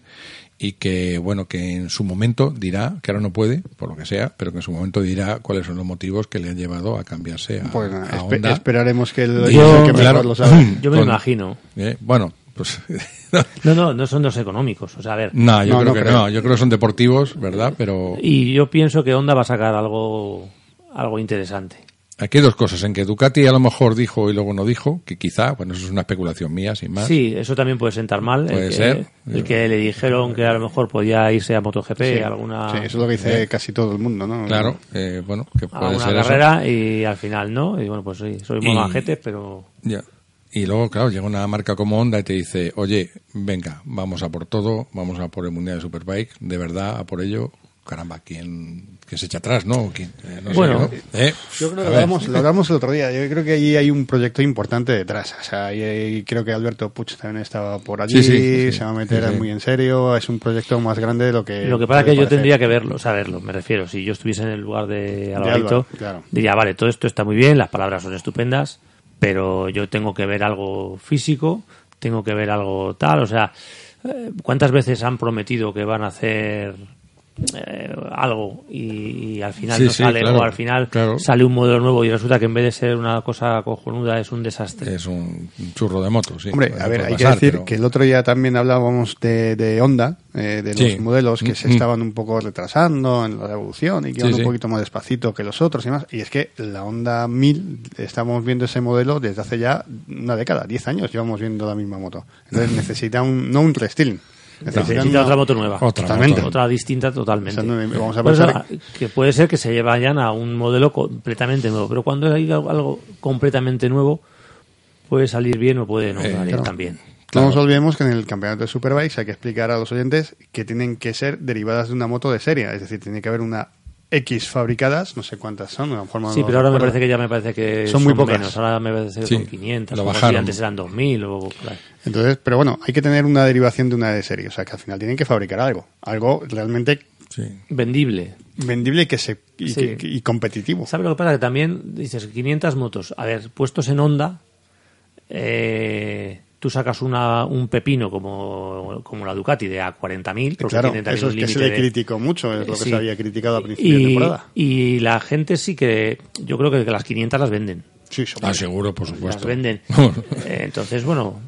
y que bueno que en su momento dirá que ahora no puede por lo que sea, pero que en su momento dirá cuáles son los motivos que le han llevado a cambiarse a, Pues espe- Honda. esperaremos que el Yo, que mejor claro, lo sabe. [clears throat] Yo me Con- imagino. Eh, bueno, pues [laughs] No, no, no son los económicos. O sea, a ver. no, yo No, creo no que creo. no. Yo creo que son deportivos, ¿verdad? Pero Y yo pienso que Honda va a sacar algo, algo interesante. Aquí hay dos cosas. En que Ducati a lo mejor dijo y luego no dijo, que quizá, bueno, eso es una especulación mía, sin más. Sí, eso también puede sentar mal. Puede el que, ser. El que le dijeron que a lo mejor podía irse a MotoGP, Sí, alguna, sí, eso es lo que dice casi todo el mundo, ¿no? Claro, eh, bueno, que puede ser eso. carrera y al final no. Y bueno, pues sí, soy majete, pero Ya. Y luego, claro, llega una marca como Honda y te dice, oye, venga, vamos a por todo, vamos a por el Mundial de Superbike, de verdad, a por ello. Caramba, ¿quién, quién se echa atrás, no? Eh, no sé, Bueno, ¿no? ¿Eh? Yo creo que lo hablamos, lo hablamos el otro día. Yo creo que allí hay un proyecto importante detrás. O sea, y, y creo que Alberto Puch también estaba por allí. Sí, sí, sí, sí. se va a meter Sí, sí. muy en serio. Es un proyecto más grande de lo que. Lo que pasa es que yo parecer. tendría que verlo, saberlo, me refiero. Si yo estuviese en el lugar de Alvarito, claro. diría, vale, todo esto está muy bien, las palabras son estupendas, pero yo tengo que ver algo físico, tengo que ver algo tal, o sea, eh, ¿cuántas veces han prometido que van a hacer eh, algo y, y al final Sí, no sí, sale claro, o al final claro. sale un modelo nuevo y resulta que en vez de ser una cosa cojonuda es un desastre? Es un churro de moto, sí. Hombre, a ver, hay que decir pero- que el otro día también hablábamos de, de Honda, eh, de los Sí. modelos que se Mm. estaban un poco retrasando en la evolución y que iban sí. un poquito más despacito que los otros y más. Y es que la Honda 1000, estamos viendo ese modelo desde hace ya una década, 10 años llevamos viendo la misma moto. Entonces [laughs] necesita un, no un restyling. Necesita otra moto nueva. Otra Totalmente. Otra distinta totalmente. O sea, no, vamos a pensar- que puede ser que se vayan a un modelo completamente nuevo, pero cuando hay algo, completamente nuevo, puede salir bien o puede no Eh, salir claro. tan bien. No nos olvidemos que en el campeonato de Superbikes hay que explicar a los oyentes que tienen que ser derivadas de una moto de serie. Es decir, tiene que haber una X fabricadas, no sé cuántas son. a lo mejor no Sí, pero ahora me parece que ya me parece que Son muy pocas. menos. Ahora me parece que Sí, son 500, lo bajaron. antes eran 2000 o. Entonces, pero bueno, hay que tener una derivación de una de serie. O sea, que al final tienen que fabricar algo. Algo realmente Sí. vendible. vendible y, que se, y, Sí. que- y competitivo. ¿Sabes lo que pasa? Que también dices 500 motos. A ver, puestos en onda, eh, tú sacas una, un pepino como, como la Ducati de a 40.000. porque Claro, tiene también eso es un que se le de- criticó mucho, es lo que Sí. se había criticado a principio de y, temporada. y la gente sí que, yo creo que las 500 las venden. Sí, Ah, seguro, por Las supuesto. venden. [laughs] Eh, entonces, bueno,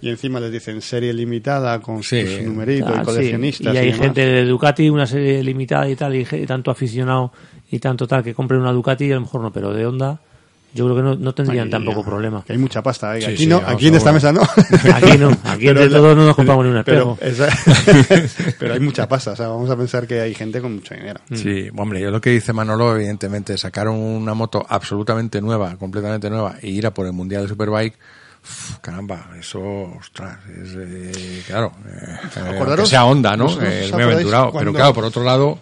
Y encima les dicen serie limitada con Sí. sus numeritos ah, y sí. coleccionistas. y hay demás. gente de Ducati, una serie limitada y tal, y tanto aficionado y tanto tal que compren una Ducati y a lo mejor no, pero de Honda yo creo que no, no tendrían tampoco problema. que hay mucha pasta. ¿eh? Sí, aquí sí, no, aquí en esta mesa no. [laughs] Aquí no, aquí Pero entre la- todos no nos compramos ni un Pero, esa- [laughs] pero hay mucha pasta. O sea, vamos a pensar que hay gente con mucho dinero. Sí, hombre, yo lo que dice Manolo, evidentemente, sacar una moto absolutamente nueva, completamente nueva, e ir a por el Mundial de Superbike, uf, caramba, eso, ostras, es, eh, claro, eh, Acordaros, aunque sea Honda, ¿no? Eh, muy aventurado. cuando- Pero claro, por otro lado,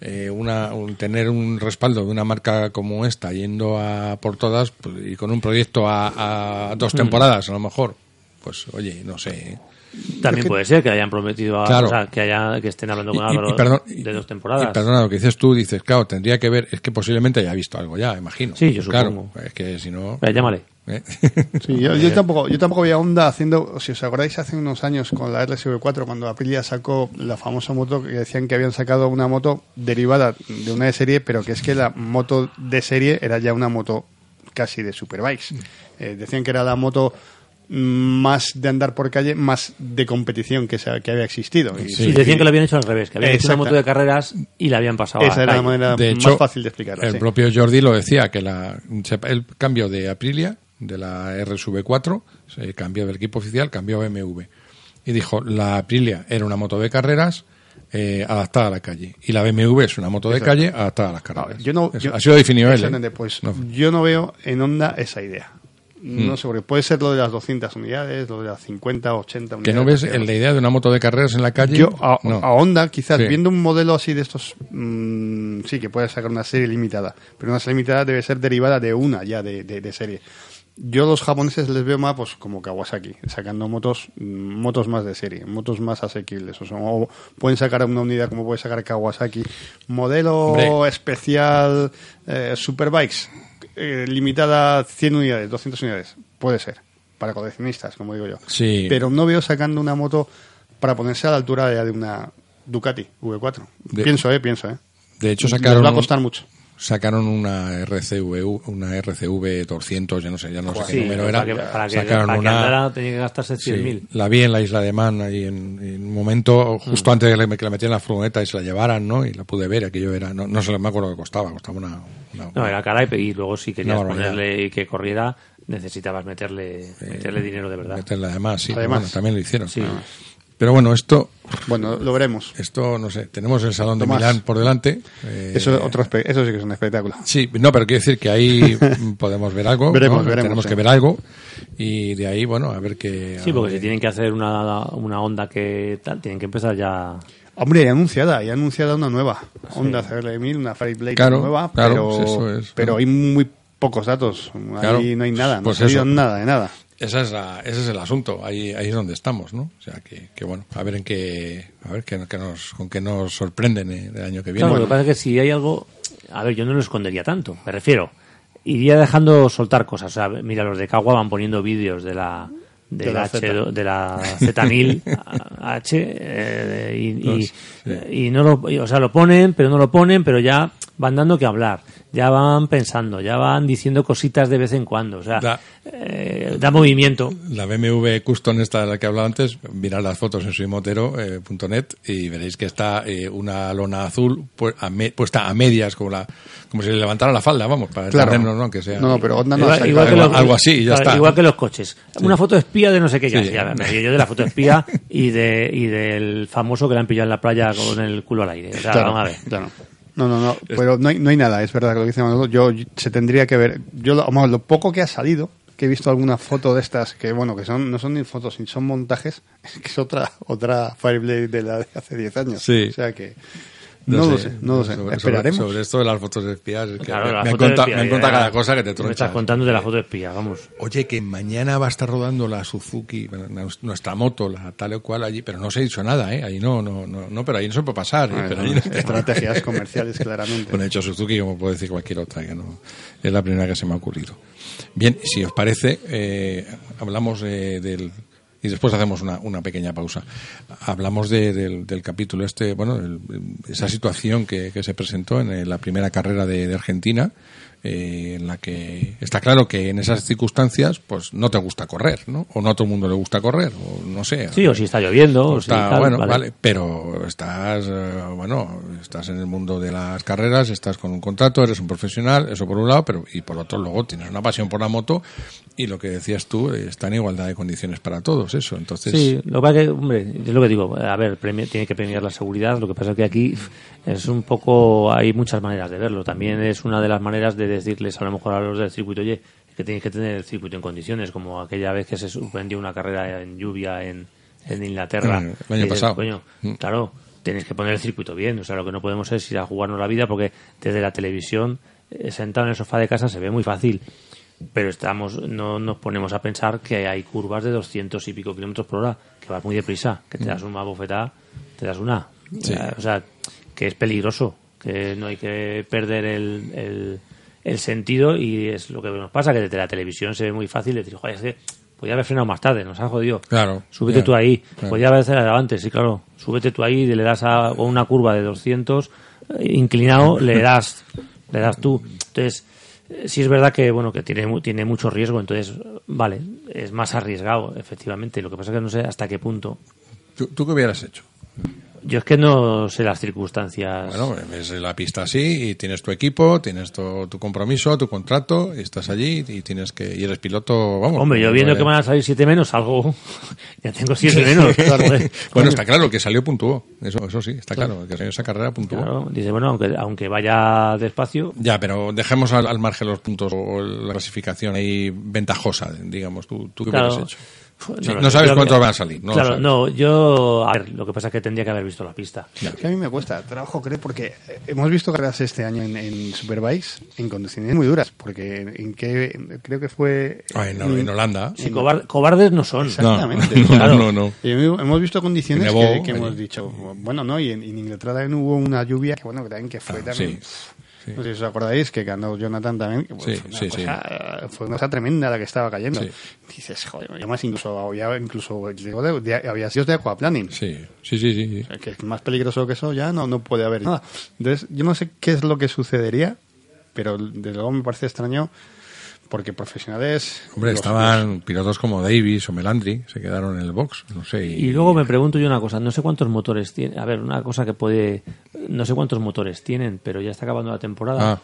eh, una, un- tener un respaldo de una marca como esta, yendo a por todas, pues, y con un proyecto a, a dos temporadas, a lo mejor, pues, oye, no sé. ¿eh? También que- puede ser que hayan prometido, a- Claro. o sea, que, haya, que estén hablando con Y- y- Álvaro y perdón- de dos Y temporadas. perdona, lo que dices tú, dices, claro, tendría que ver, es que posiblemente haya visto algo ya, imagino. Sí, yo supongo. Es que si no... Llámale. ¿Eh? Sí, yo, yo tampoco, yo tampoco veía Honda haciendo, si os acordáis, hace unos años con la RSV4, cuando Aprilia sacó la famosa moto que decían que habían sacado una moto derivada de una de serie, pero que es que la moto de serie era ya una moto casi de superbikes. Eh, decían que era la moto mm, más de andar por calle, más de competición que, se- que había existido. Y Sí, decían que lo habían hecho al revés, que habían hecho una moto de carreras y la habían pasado a Esa era la manera De más hecho, fácil de explicarla. el sí. propio Jordi lo decía, que la, el cambio de Aprilia, de la RSV4, se cambió del equipo oficial, cambió a BMW. Y dijo, la Aprilia era una moto de carreras eh, adaptada a la calle. Y la BMW es una moto de Exacto. calle adaptada a las carreras. Yo no, yo- así lo definió él. ¿eh? Pues No. yo no veo en Honda esa idea. Mm. No sé, porque puede ser lo de las 200 unidades, lo de las 50, 80 unidades. Que no ves la idea de una moto de carreras en la calle. Yo a, No. a Honda, quizás, Sí. viendo un modelo así de estos, mm, sí, que puede sacar una serie limitada, pero una serie limitada debe ser derivada de una ya de, de- de serie. Yo los japoneses les veo más pues como Kawasaki, sacando motos mm, motos más de serie, motos más asequibles. O, sea, o pueden sacar una unidad como puede sacar Kawasaki. Modelo Hombre. especial eh, Superbikes, eh, limitada 100 unidades, 200 unidades. Puede ser, para coleccionistas, como digo yo. Sí. Pero no veo sacando una moto para ponerse a la altura de, una Ducati V4. De- pienso, eh, pienso, eh. De hecho, Les sacaron, va a costar mucho. Sacaron una RCV, una RCV 200, ya no sé, ya no sé qué Sí, número era. para que, para que, sacaron para que una, andara tenía que gastarse sí, 100.000. la vi en la isla de Man ahí en, en un momento justo antes de que la- que la metieran en la furgoneta y se la llevaran, ¿no? Y la pude ver, aquello era, no, no sé, me acuerdo que costaba, costaba una, una- No, era cara y, y luego si querías ponerle y que corriera, necesitabas meterle, meterle dinero de verdad. meterla además, sí, Además. bueno, también lo hicieron. Sí. Pero bueno, esto, Bueno, lo veremos. esto, no sé, tenemos el Salón de. Milán por delante. eh, Eso, otro eso sí que es un espectáculo. Sí, no, pero quiero decir que ahí [laughs] podemos ver algo. Veremos, ¿no? veremos, Tenemos sí. que ver algo. Y de ahí, bueno, a ver qué. Sí, porque si tienen que hacer una, una onda que tal, tienen que empezar ya. Hombre, ya anunciada, ya anunciada una nueva. Honda CR1000, una Fireblade Claro, nueva, claro, pero, pues eso es, pero hay muy pocos datos. Ahí Claro, no hay nada, no pues ha nada de nada. Esa es la, ese es el asunto. Ahí, ahí es donde estamos, ¿no? O sea, que, que bueno, a ver en qué, a ver qué, qué nos, con qué nos sorprenden eh, el año que viene. Claro, lo que pasa es que si hay algo. A ver, yo no lo escondería tanto, me refiero. Iría dejando soltar cosas. O sea, mira, los de Cagua van poniendo vídeos de la. De, De la la, Z. De la [laughs] Z1000 H eh, y, y- y no lo, y, o sea, lo ponen, pero no lo ponen, pero ya van dando que hablar, ya van pensando, ya van diciendo cositas de vez en cuando, o sea, Da- eh, da movimiento. La BMW Custom esta de la que he hablado antes, mirad las fotos en suimotero.net y veréis que está eh, una lona azul pu- a me- puesta a medias, como la como si le levantara la falda, vamos, para Claro. entendernos, ¿no? Que sea... No, pero Honda no Igual- igual que algo- los- algo así y ya claro, está. Igual que los coches. Una foto espía de no sé qué. Ya, Sí. ya me río yo de la foto espía y, de, y del famoso que le han pillado en la playa con el culo al aire. O sea, Claro, vamos a ver. claro. No, no, no, pero no hay, no hay nada, es verdad que lo que dice Manolo, yo, se tendría que ver, yo vamos, lo poco que ha salido, que he visto alguna foto de estas, que bueno, que son no son ni fotos, ni son montajes, [laughs] que es otra otra Fireblade de la de hace 10 años. Sí. O sea que, no, lo sé, no lo sé, Sobre, esperaremos. sobre- sobre esto de las fotos de espías, es que Claro, me, la me de ya- cada cosa que te Me estás tronchas. contando de la foto espía, vamos. Oye, que mañana va a estar rodando la Suzuki, nuestra moto, la tal o cual allí, pero no se ha dicho nada, ¿eh? Ahí no, no, no, no pero ahí no se puede pasar. ¿eh? Pero no- estrategias [laughs] comerciales, claramente. Bueno, he hecho Suzuki, como puedo decir cualquier otra, que no es la primera que se me ha ocurrido. Bien, si os parece, eh, hablamos eh, del. Y después hacemos una, una pequeña pausa. Hablamos de- del, del capítulo este, bueno, esa situación que, que se presentó en eh, la primera carrera de Argentina, eh, en la que está claro que en esas circunstancias, pues no te gusta correr, ¿no? O no a todo el mundo le gusta correr, o no sé. Sí, o si está lloviendo, o si Está, tal, bueno, vale. vale. pero estás, eh, bueno, estás en el mundo de las carreras, estás con un contrato, eres un profesional, eso por un lado, pero y por otro luego tienes una pasión por la moto y lo que decías tú, eh, está en igualdad de condiciones para todos, eso. Entonces, Sí, lo que, hombre, es lo que digo, a ver, premio- tiene que premiar la seguridad, lo que pasa es que aquí es un poco, hay muchas maneras de verlo, también es una de las maneras de decirles a lo mejor a los del circuito, oye, que tenéis que tener el circuito en condiciones, como aquella vez que se suspendió una carrera en lluvia en, en Inglaterra. Mm, el año dices, pasado. Coño, Mm. claro, tenéis que poner el circuito bien, o sea, lo que no podemos es ir a jugarnos la vida porque desde la televisión, eh, sentado en el sofá de casa, se ve muy fácil pero estamos no nos ponemos a pensar que hay curvas de 200 y pico kilómetros por hora que vas muy deprisa que te das una bofetada te das una Sí. O sea que es peligroso que no hay que perder el, el, el sentido y es lo que nos pasa que desde la televisión se ve muy fácil decir joder es que podía haber frenado más tarde nos ha jodido Claro, súbete tú ahí. claro. podía haber acelerado antes sí claro. Súbete tú ahí y le das a una curva de 200 eh, inclinado le das le das tú. Entonces eh, sí es verdad que bueno que tiene tiene mucho riesgo entonces vale es más arriesgado efectivamente. Lo que pasa es que no sé hasta qué punto. ¿tú, tú qué hubieras hecho? Yo es que no sé las circunstancias Bueno, ves la pista así y tienes tu equipo, tienes tu, tu compromiso, tu contrato, y estás allí y tienes que y eres piloto, vamos. hombre yo viendo que van a salir siete menos algo [laughs] ya tengo siete menos joder. [laughs] Bueno, está claro, que salió puntuó. Eso, eso sí, está claro. Que salió esa carrera puntuó. Claro, dice bueno aunque aunque vaya despacio Ya, pero dejemos al, al margen los puntos o la clasificación ahí ventajosa, digamos. ¿Tú, tú qué Claro. hubieras hecho? Pues Sí, no sabes cuántos van a salir, no claro, no, yo. A ver, lo que pasa es que tendría que haber visto la pista. Es que a mí me cuesta trabajo, creo, porque eh, hemos visto carreras este año en, en Superbikes en condiciones muy duras, porque en que creo que fue Ah, en, en Holanda. Cobar- cobardes no son. Exactamente. No, Claro. no, no. Y hemos visto condiciones Nevó, que, hemos dicho, bueno, no, y en, en Inglaterra también hubo una lluvia que, bueno, que también que fue Ah, también. sí, sí. No sé si os acordáis que ganó Jonathan también, que bueno, Sí, fue, una sí, sí. cosa, fue una cosa tremenda la que estaba cayendo. Sí. Dices, joder, además incluso había, incluso, digo, de- de- había sitios de aquaplaning. Sí, sí, sí, sí. sí. que es más peligroso que eso ya no, no puede haber nada. Entonces, yo no sé qué es lo que sucedería pero de luego me parece extraño porque profesionales. Hombre, los- estaban pilotos como Davis o Melandri, se quedaron en el box, no sé. Y luego me pregunto yo una cosa, no sé cuántos motores tiene. A ver, una cosa que puede. No sé cuántos motores tienen, pero ya está acabando la temporada. Ah.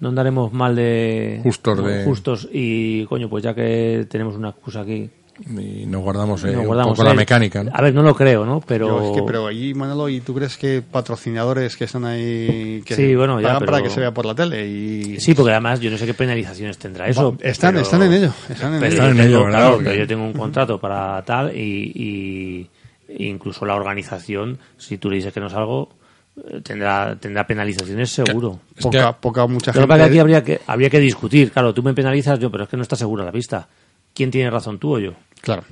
No andaremos mal de. Justos de- Justos y, coño, pues ya que tenemos una excusa aquí. y nos guardamos, eh, nos un guardamos poco la el- mecánica, ¿no? A ver, no lo creo, ¿no? Pero. Yo, es que, pero allí, Manolo, ¿y tú crees que patrocinadores que están ahí que Sí, bueno, ya, pagan para que se vea por la tele? y Sí, porque además yo no sé qué penalizaciones tendrá eso. Están- pero- están en ello, están en pero ello. claro, Porque- pero yo tengo un contrato para tal y, y incluso la organización, si tú le dices que no salgo, eh, tendrá tendrá penalizaciones seguro. Es poca, que- poca, mucha Lo que gente. que aquí habría que, habría que discutir. Claro, tú me penalizas yo, pero es que no está segura la pista. ¿Quién tiene razón, tú o yo? Claro.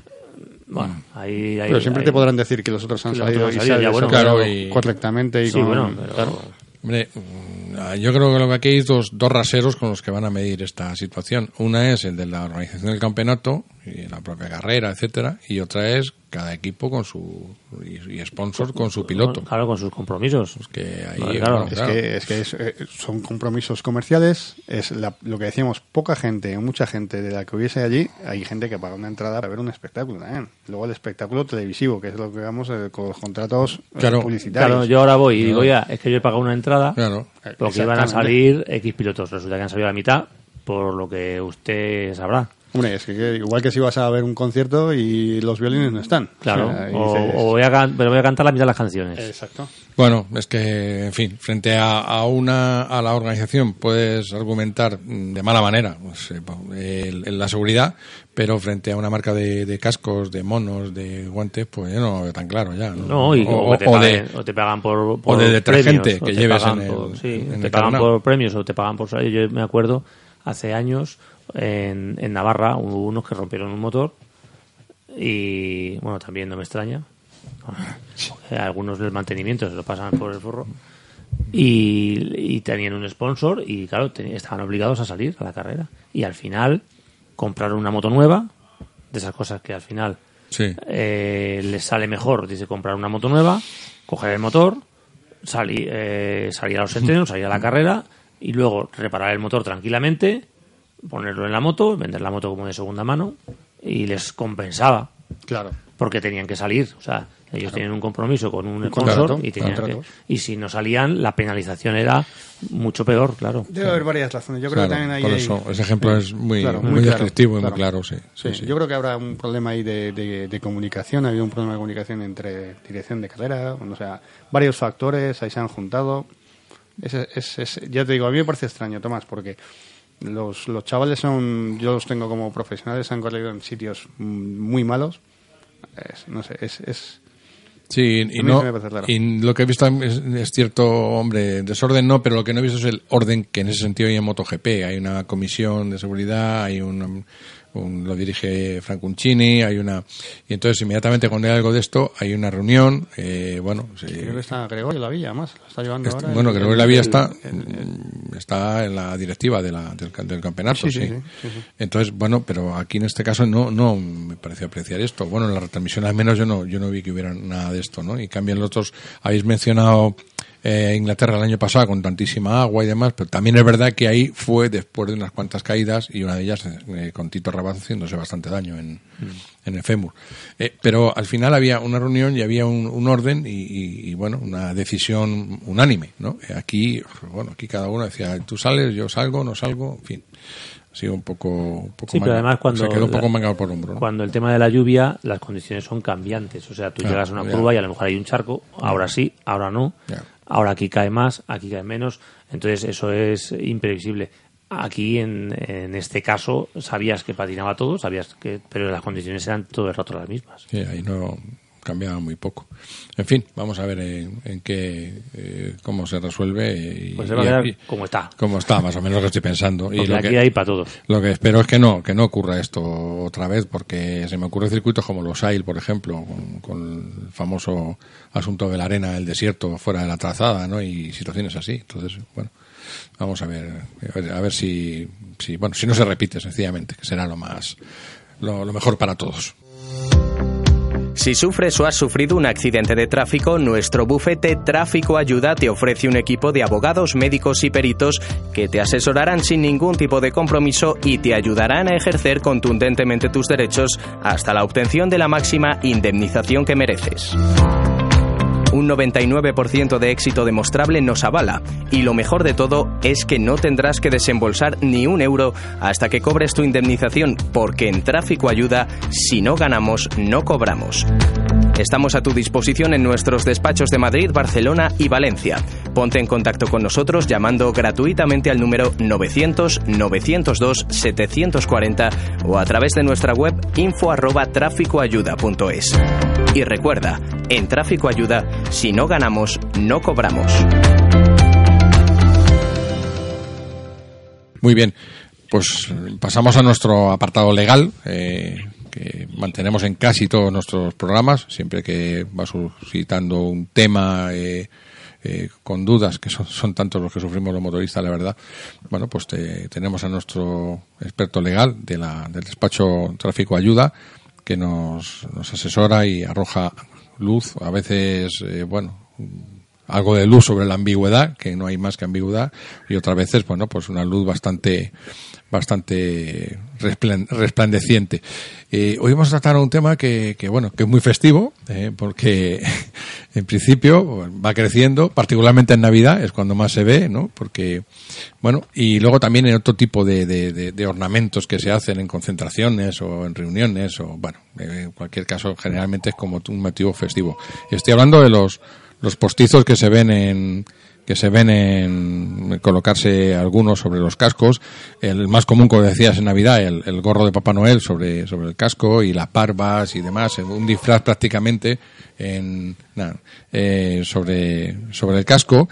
Bueno, ahí, ahí- Pero siempre ahí- te podrán decir que los otros han los salido otros y han se salido, bueno, claro, y- correctamente y Sí, con- bueno, pero- claro. Hombre, mm, yo creo que lo que aquí hay es dos, dos raseros con los que van a medir esta situación. Una es el de la organización del campeonato y la propia carrera, etcétera, y otra es cada equipo con su y, y sponsor con su piloto. Claro, con sus compromisos. Que ahí, claro. bueno, Es que, es que es, eh, son compromisos comerciales, es la- lo que decíamos, poca gente, mucha gente de la que hubiese allí, hay gente que paga una entrada para ver un espectáculo también. Luego el espectáculo televisivo, que es lo que vemos eh, con los contratos eh, Claro. publicitarios. Claro, yo ahora voy y digo, ya, es que yo he pagado una entrada Claro. porque iban a salir X pilotos. Resulta que han salido a la mitad, por lo que usted sabrá. Hombre, es que, que igual que si vas a ver un concierto y los violines no están. Claro, O sea, y o, dices- o voy, a, can- pero voy a cantar la mitad de las canciones. Exacto. Bueno, es que, en fin, frente a, a una a la organización puedes argumentar de mala manera pues, eh, el- el- la seguridad, pero frente a una marca de, de cascos, de monos, de guantes, pues yo no lo veo tan claro ya. No, No, y o, o, que te o de, o te pagan por, por de detergente premios, o que lleves en el- por- sí, en te el pagan por premios o te pagan por. Yo me acuerdo hace años en, en Navarra hubo unos que rompieron un motor y bueno también no me extraña. [laughs] Algunos del mantenimiento se lo pasan por el forro y, y tenían un sponsor y claro estaban obligados a salir a la carrera. Y al final compraron una moto nueva de esas cosas que al final Sí. eh, les sale mejor, dice, comprar una moto nueva, coger el motor, salir, eh, salir a los entrenos, salir a la carrera y luego reparar el motor tranquilamente, ponerlo en la moto, vender la moto como de segunda mano y les compensaba Claro. porque tenían que salir. O sea, ellos tenían un compromiso con un contrato, sponsor y, tenían que- y si no salían, la penalización era mucho peor, claro. Debe haber varias razones. Yo creo Claro, que también hay. por eso, ese ejemplo es muy, Claro, muy, muy claro, descriptivo y claro. muy claro, sí. Sí, sí, sí. yo creo que habrá un problema ahí de, de- de comunicación, ha habido un problema de comunicación entre dirección de carrera, o sea, varios factores ahí se han juntado. Es, es- es- ya te digo, a mí me parece extraño, Tomás, porque los, los chavales son, yo los tengo como profesionales, han corrido en sitios muy malos. Es- no sé, es, es Sí, y, no, y lo que he visto es, es cierto, hombre, desorden no, pero lo que no he visto es el orden que en ese sentido hay en MotoGP. Hay una comisión de seguridad, hay un, un- lo dirige Francuncini, hay una... Y entonces inmediatamente cuando hay algo de esto, hay una reunión, eh, bueno... sí, creo que está Gregorio La Villa, más, lo está llevando Est- ahora. bueno, el- creo que el- la vía el- está, el- el- está en la directiva de la, del, del campeonato, sí. Entonces, bueno, pero aquí en este caso no, no me pareció apreciar esto. Bueno, en la retransmisión al menos yo no, yo no vi que hubiera nada de esto, ¿no? Y cambian los otros, habéis mencionado eh, Inglaterra el año pasado con tantísima agua y demás, pero también es verdad que ahí fue después de unas cuantas caídas y una de ellas eh, con Tito Rabat haciéndose bastante daño en, en el fémur. Eh, pero al final había una reunión y había un, un orden y, y- y, bueno, una decisión unánime, ¿no? Aquí, bueno, aquí cada uno decía, tú sales, yo salgo, no salgo, en fin. Ha sido un poco, un poco Sí, pero además cuando se quedó un poco la- mangado por hombro, ¿no? Cuando el tema de la lluvia, las condiciones son cambiantes. O sea, tú Claro, llegas a una ya. curva y a lo mejor hay un charco, ahora sí, ahora no. Ya. Ahora aquí cae más, aquí cae menos. Entonces eso es imprevisible. Aquí, en, en este caso, sabías que patinaba todo, sabías que, pero las condiciones eran todo el rato las mismas. Sí, ahí no cambiaba muy poco. En fin, vamos a ver en, en qué, eh, cómo se resuelve y, Pues se va a y- quedar y- como está. cómo está, más o menos lo que estoy pensando. Y Porque lo aquí que, hay para todos. Lo que espero es que no, que no ocurra esto otra vez, porque se me ocurre circuitos como los AIL, por ejemplo, con, con el famoso asunto de la arena, el desierto fuera de la trazada, ¿no? Y situaciones así. Entonces, bueno, vamos a ver, a ver, a ver si, si, bueno, si no se repite, sencillamente, que será lo más, lo, lo mejor para todos. Si sufres o has sufrido un accidente de tráfico, nuestro bufete Tráfico Ayuda te ofrece un equipo de abogados, médicos y peritos que te asesorarán sin ningún tipo de compromiso y te ayudarán a ejercer contundentemente tus derechos hasta la obtención de la máxima indemnización que mereces. Un 99% de éxito demostrable nos avala y lo mejor de todo es que no tendrás que desembolsar ni un euro hasta que cobres tu indemnización porque en Tráfico Ayuda, si no ganamos, no cobramos. Estamos a tu disposición en nuestros despachos de Madrid, Barcelona y Valencia. Ponte en contacto con nosotros llamando gratuitamente al número 900-902-740 o a través de nuestra web info. Y recuerda, en Tráfico Ayuda, si no ganamos, no cobramos. Muy bien, pues pasamos a nuestro apartado legal. Eh, que mantenemos en casi todos nuestros programas, siempre que va suscitando un tema eh, eh, con dudas, que son, tantos los que sufrimos los motoristas, la verdad. Bueno, pues tenemos a nuestro experto legal de la, del despacho Tráfico Ayuda, que nos asesora y arroja luz, a veces, eh, bueno, algo de luz sobre la ambigüedad, que no hay más que ambigüedad, y otras veces, bueno, pues una luz bastante bastante resplandeciente. Eh, hoy vamos a tratar un tema que, bueno, que es muy festivo, eh, porque [laughs] en principio va creciendo, particularmente en Navidad, es cuando más se ve, ¿no? Porque, bueno, y luego también en otro tipo de, de, ornamentos que se hacen en concentraciones o en reuniones, o bueno, en cualquier caso, generalmente es como un motivo festivo. Estoy hablando de los, los postizos que se ven en, que se ven en colocarse algunos sobre los cascos. El más común, como decías en Navidad, el, gorro de Papá Noel sobre, sobre el casco y las parvas y demás. Un disfraz prácticamente en, eh, sobre, sobre el casco.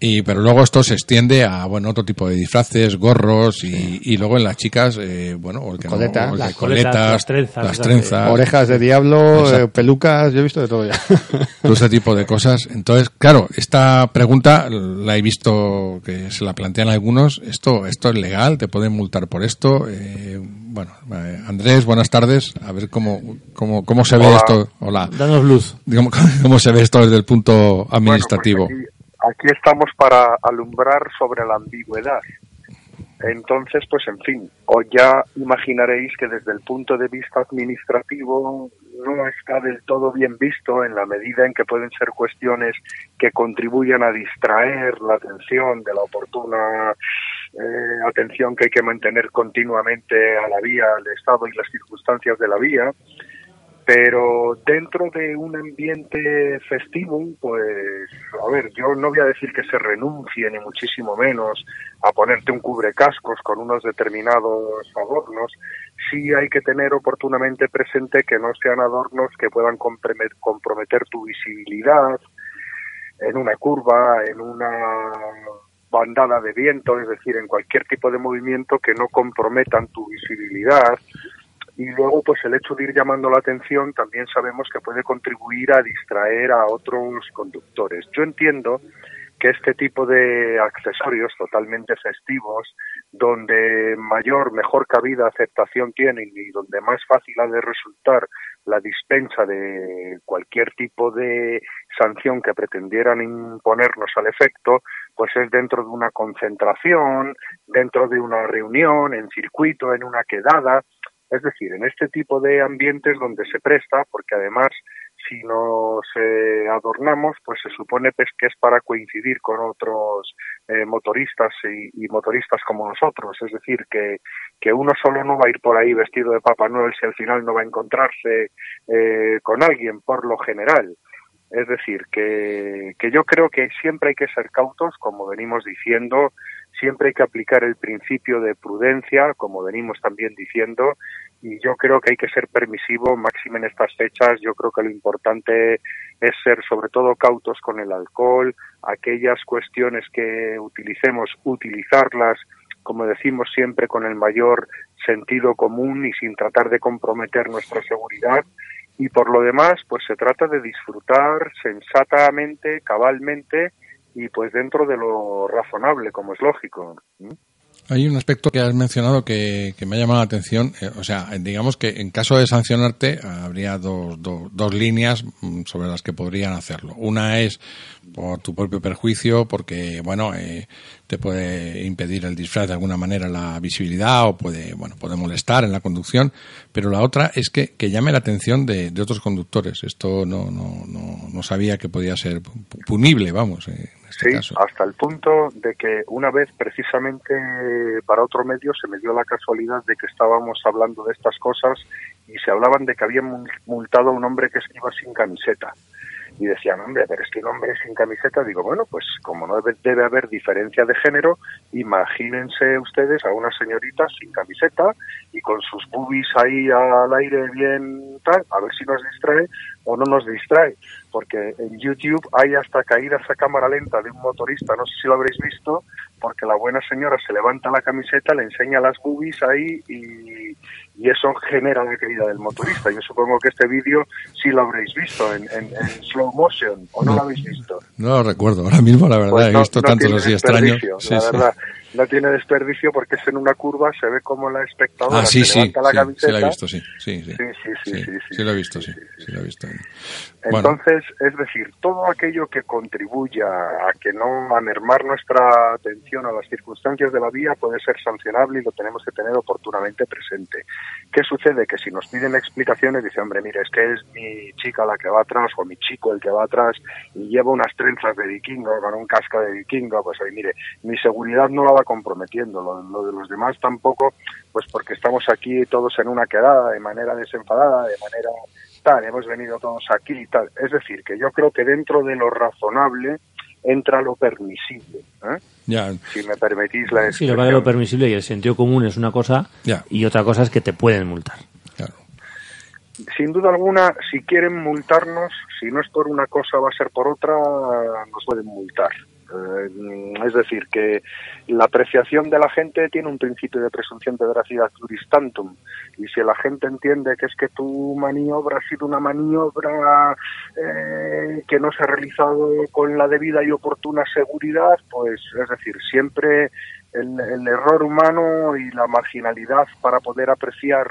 Y, pero luego esto se extiende a bueno otro tipo de disfraces, gorros y, y luego en las chicas, eh, bueno, o el que Coleta, las coletas, las trenzas, las trenzas, orejas de diablo, eh, pelucas, yo he visto de todo ya. [laughs] Todo ese tipo de cosas. Entonces, claro, esta pregunta la he visto que se la plantean algunos. Esto, esto es legal, te pueden multar por esto. Eh, bueno, eh, Andrés, buenas tardes. A ver cómo, cómo, cómo se ve esto. Hola. Danos luz. ¿Cómo, [laughs] cómo se ve esto desde el punto administrativo? Bueno, pues aquí estamos para alumbrar sobre la ambigüedad. Entonces, pues en fin, o ya imaginaréis que desde el punto de vista administrativo no está del todo bien visto en la medida en que pueden ser cuestiones que contribuyan a distraer la atención de la oportuna eh, atención que hay que mantener continuamente a la vía, al estado y las circunstancias de la vía pero dentro de un ambiente festivo, pues, a ver, yo no voy a decir que se renuncie ni muchísimo menos a ponerte un cubrecascos con unos determinados adornos, sí hay que tener oportunamente presente que no sean adornos que puedan comprometer tu visibilidad en una curva, en una bandada de viento, es decir, en cualquier tipo de movimiento que no comprometan tu visibilidad y luego pues el hecho de ir llamando la atención también sabemos que puede contribuir a distraer a otros conductores. Yo entiendo que este tipo de accesorios totalmente festivos, donde mayor, mejor cabida aceptación tienen y donde más fácil ha de resultar la dispensa de cualquier tipo de sanción que pretendieran imponernos al efecto, pues es dentro de una concentración, dentro de una reunión, en circuito, en una quedada, es decir, en este tipo de ambientes donde se presta, porque además si nos eh, adornamos, pues se supone pues, que es para coincidir con otros eh, motoristas y, motoristas como nosotros. Es decir, que, que uno solo no va a ir por ahí vestido de Papá Noel si al final no va a encontrarse eh, con alguien, por lo general. Es decir, que, que yo creo que siempre hay que ser cautos, como venimos diciendo, siempre hay que aplicar el principio de prudencia, como venimos también diciendo, y yo creo que hay que ser permisivo, máximo en estas fechas. Yo creo que lo importante es ser sobre todo cautos con el alcohol, aquellas cuestiones que utilicemos, utilizarlas, como decimos siempre, con el mayor sentido común y sin tratar de comprometer nuestra seguridad. Y por lo demás, pues se trata de disfrutar sensatamente, cabalmente, y pues dentro de lo razonable, como es lógico. Hay un aspecto que has mencionado que, que me ha llamado la atención. eh, o sea, digamos que en caso de sancionarte habría dos, dos, dos líneas mm, sobre las que podrían hacerlo. Una es por tu propio perjuicio, porque, bueno, eh, te puede impedir el disfraz de alguna manera la visibilidad o puede, bueno, puede molestar en la conducción. Pero la otra es que, que llame la atención de, de otros conductores. Esto no, no, no, no sabía que podía ser pu- punible, vamos, eh, este Sí, caso. hasta el punto de que una vez precisamente para otro medio se me dio la casualidad de que estábamos hablando de estas cosas y se hablaban de que habían mul- multado a un hombre que iba sin camiseta. Y decían, hombre, pero es que un hombre sin camiseta, digo, bueno, pues como no debe, debe haber diferencia de género, imagínense ustedes a una señorita sin camiseta y con sus boobies ahí al aire bien tal, a ver si nos distrae o no nos distrae, porque en YouTube hay hasta caídas a cámara lenta de un motorista, no sé si lo habréis visto, porque la buena señora se levanta la camiseta, le enseña las boobies ahí y, y eso genera la caída del motorista. Yo supongo que este vídeo sí lo habréis visto en, en- en slow motion, o no, No. lo habéis visto. No lo recuerdo ahora mismo, la verdad. Pues he visto no tantos así extraños. Sí, la sí. verdad. No tiene desperdicio porque es en una curva, se ve como la espectadora Ah, sí, se sí, levanta la sí, camiseta. sí, la he visto, sí. Sí, sí. Sí, sí, sí, sí, sí, sí he sí, visto, sí, he visto. Entonces, es decir, todo aquello que contribuya a que no a mermar nuestra atención a las circunstancias de la vía puede ser sancionable y lo tenemos que tener oportunamente presente. ¿Qué sucede? Que si nos piden explicaciones, dice, hombre, mire, es que es mi chica la que va atrás o mi chico el que va atrás y lleva unas trenzas de vikingo con un casco de vikingo, pues oye, mire, mi seguridad no la va comprometiendo, lo, lo de los demás tampoco, pues porque estamos aquí todos en una quedada de manera desenfadada, de manera tal, hemos venido todos aquí y tal. Es decir, que yo creo que dentro de lo razonable entra lo permisible. ¿eh? ya, Si me permitís la Sí, lo lo expresión. permisible y el sentido común es una cosa Ya. y otra cosa es que te pueden multar. claro. Sin duda alguna, si quieren multarnos, si no es por una cosa, va a ser por otra, nos pueden multar. Eh, es decir, que la apreciación de la gente tiene un principio de presunción de veracidad juris tantum. Y si la gente entiende que es que tu maniobra ha sido una maniobra eh, que no se ha realizado con la debida y oportuna seguridad, pues es decir, siempre el, el error humano y la marginalidad para poder apreciar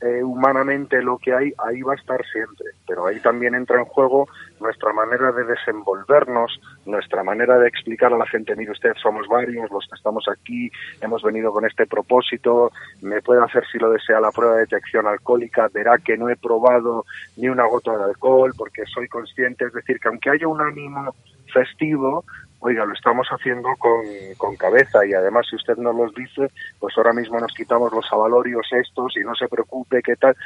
eh, humanamente lo que hay, ahí va a estar siempre. Pero ahí también entra en juego nuestra manera de desenvolvernos, nuestra manera de explicar a la gente, mire usted, somos varios los que estamos aquí, hemos venido con este propósito, me puede hacer si lo desea la prueba de detección alcohólica, verá que no he probado ni una gota de alcohol porque soy consciente, es decir, que aunque haya un ánimo festivo, oiga, lo estamos haciendo con, con cabeza y además si usted nos los dice, pues ahora mismo nos quitamos los avalorios estos y no se preocupe qué tal.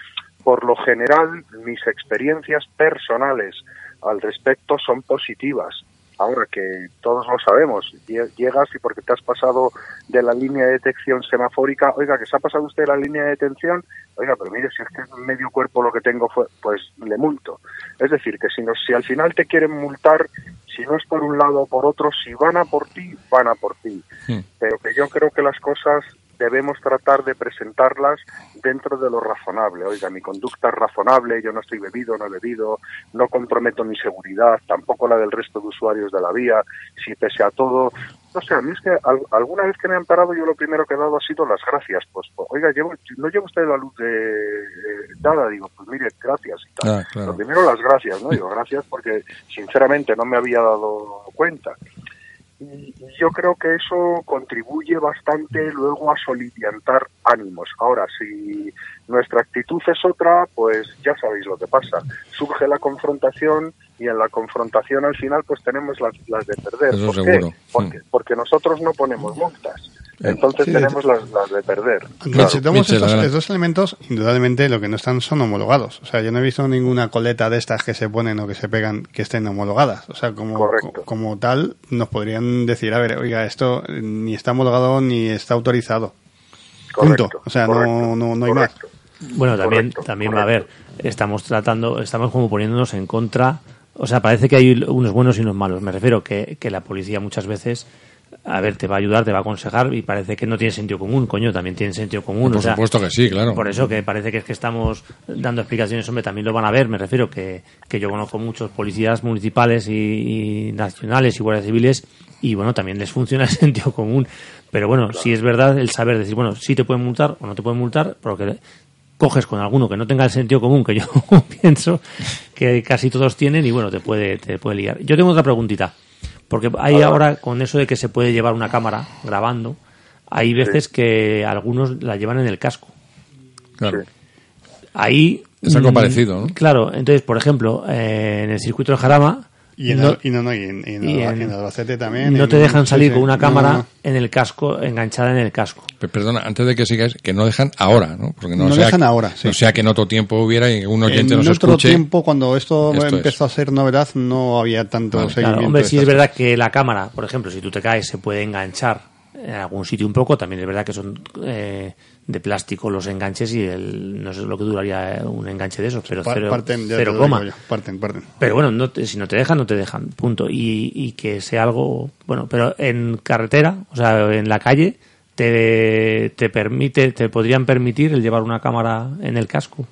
Por lo general, mis experiencias personales al respecto son positivas. Ahora que todos lo sabemos, lle- llegas y porque te has pasado de la línea de detección semafórica, oiga, que se ha pasado usted la línea de detención, oiga, pero mire, si es que es medio cuerpo lo que tengo, fue, pues le multo. Es decir, que si, nos, si al final te quieren multar, si no es por un lado o por otro, si van a por ti, van a por ti. Hmm. Pero que yo creo que las cosas debemos tratar de presentarlas dentro de lo razonable. Oiga, mi conducta es razonable, yo no estoy bebido, no he bebido, no comprometo mi seguridad, tampoco la del resto de usuarios de la vía, si pese a todo... No sé, a mí es que al- alguna vez que me han parado yo lo primero que he dado ha sido las gracias. Pues, pues, oiga, llevo, no lleva usted la luz de eh, nada, digo, pues mire, gracias y tal. Ah, claro. Lo primero las gracias, ¿no? Digo, gracias porque sinceramente no me había dado cuenta. Y y yo creo que eso contribuye bastante luego a soliviantar ánimos. Ahora, si nuestra actitud es otra, pues ya sabéis lo que pasa. Surge la confrontación y en la confrontación al final pues tenemos las, las de perder. Eso ¿Por seguro. qué? Porque, porque nosotros no ponemos multas. Entonces Sí, tenemos las, las de perder. Tomamos Michel, estos, estos elementos, indudablemente lo que no están son homologados. O sea, yo no he visto ninguna coleta de estas que se ponen o que se pegan que estén homologadas. O sea, como, co- como tal, nos podrían decir, a ver, oiga, esto ni está homologado ni está autorizado. Correcto, Punto. O sea, correcto, no, no, no hay más. correcto. Bueno, también, Correcto, también va a ver, estamos tratando, estamos como poniéndonos en contra, o sea, parece que hay unos buenos y unos malos. Me refiero que, que la policía muchas veces a ver, te va a ayudar, te va a aconsejar y parece que no tiene sentido común, coño, también tiene sentido común. Por o sea, supuesto que sí, claro. Por eso que parece que es que estamos dando explicaciones, hombre, también lo van a ver, me refiero que, que yo conozco muchos policías municipales y, y nacionales y guardias civiles y bueno, también les funciona el [laughs] sentido común. Pero bueno, sí es verdad el saber decir, bueno, sí te pueden multar o no te pueden multar, porque coges con alguno que no tenga el sentido común que yo [laughs] pienso que casi todos tienen y bueno, te puede, te puede liar. Yo tengo otra preguntita, porque hay ahora con eso de que se puede llevar una cámara grabando, hay veces que algunos la llevan en el casco. Claro. Ahí... Es algo mm, parecido, ¿no? Claro, entonces, por ejemplo, eh, en el circuito de Jarama Y en, no- el- y no, no, y en, y en, y en en- Albacete también. no en- te dejan salir sí. con una cámara no. en el casco, enganchada en el casco. Pe- Perdona, antes de que sigáis, que no dejan ahora, ¿no? Porque no, No sea, dejan ahora, sí. No sea que en otro tiempo hubiera y un oyente en nos otro escuche. tiempo, cuando esto, Esto empezó a ser novedad, no había tanto Vale. seguimiento. Claro, hombre, sí es verdad que la cámara, por ejemplo, si tú te caes, se puede enganchar en algún sitio un poco. También es verdad que son eh, de plástico los enganches y el, no sé lo que duraría eh, un enganche de esos, pero cero, parten, cero coma. yo, parten, parten. Pero bueno, no te- si no te dejan, no te dejan, punto. Y, y que sea algo, bueno, pero en carretera, o sea, en la calle, te, te permite, te podrían permitir el llevar una cámara en el casco.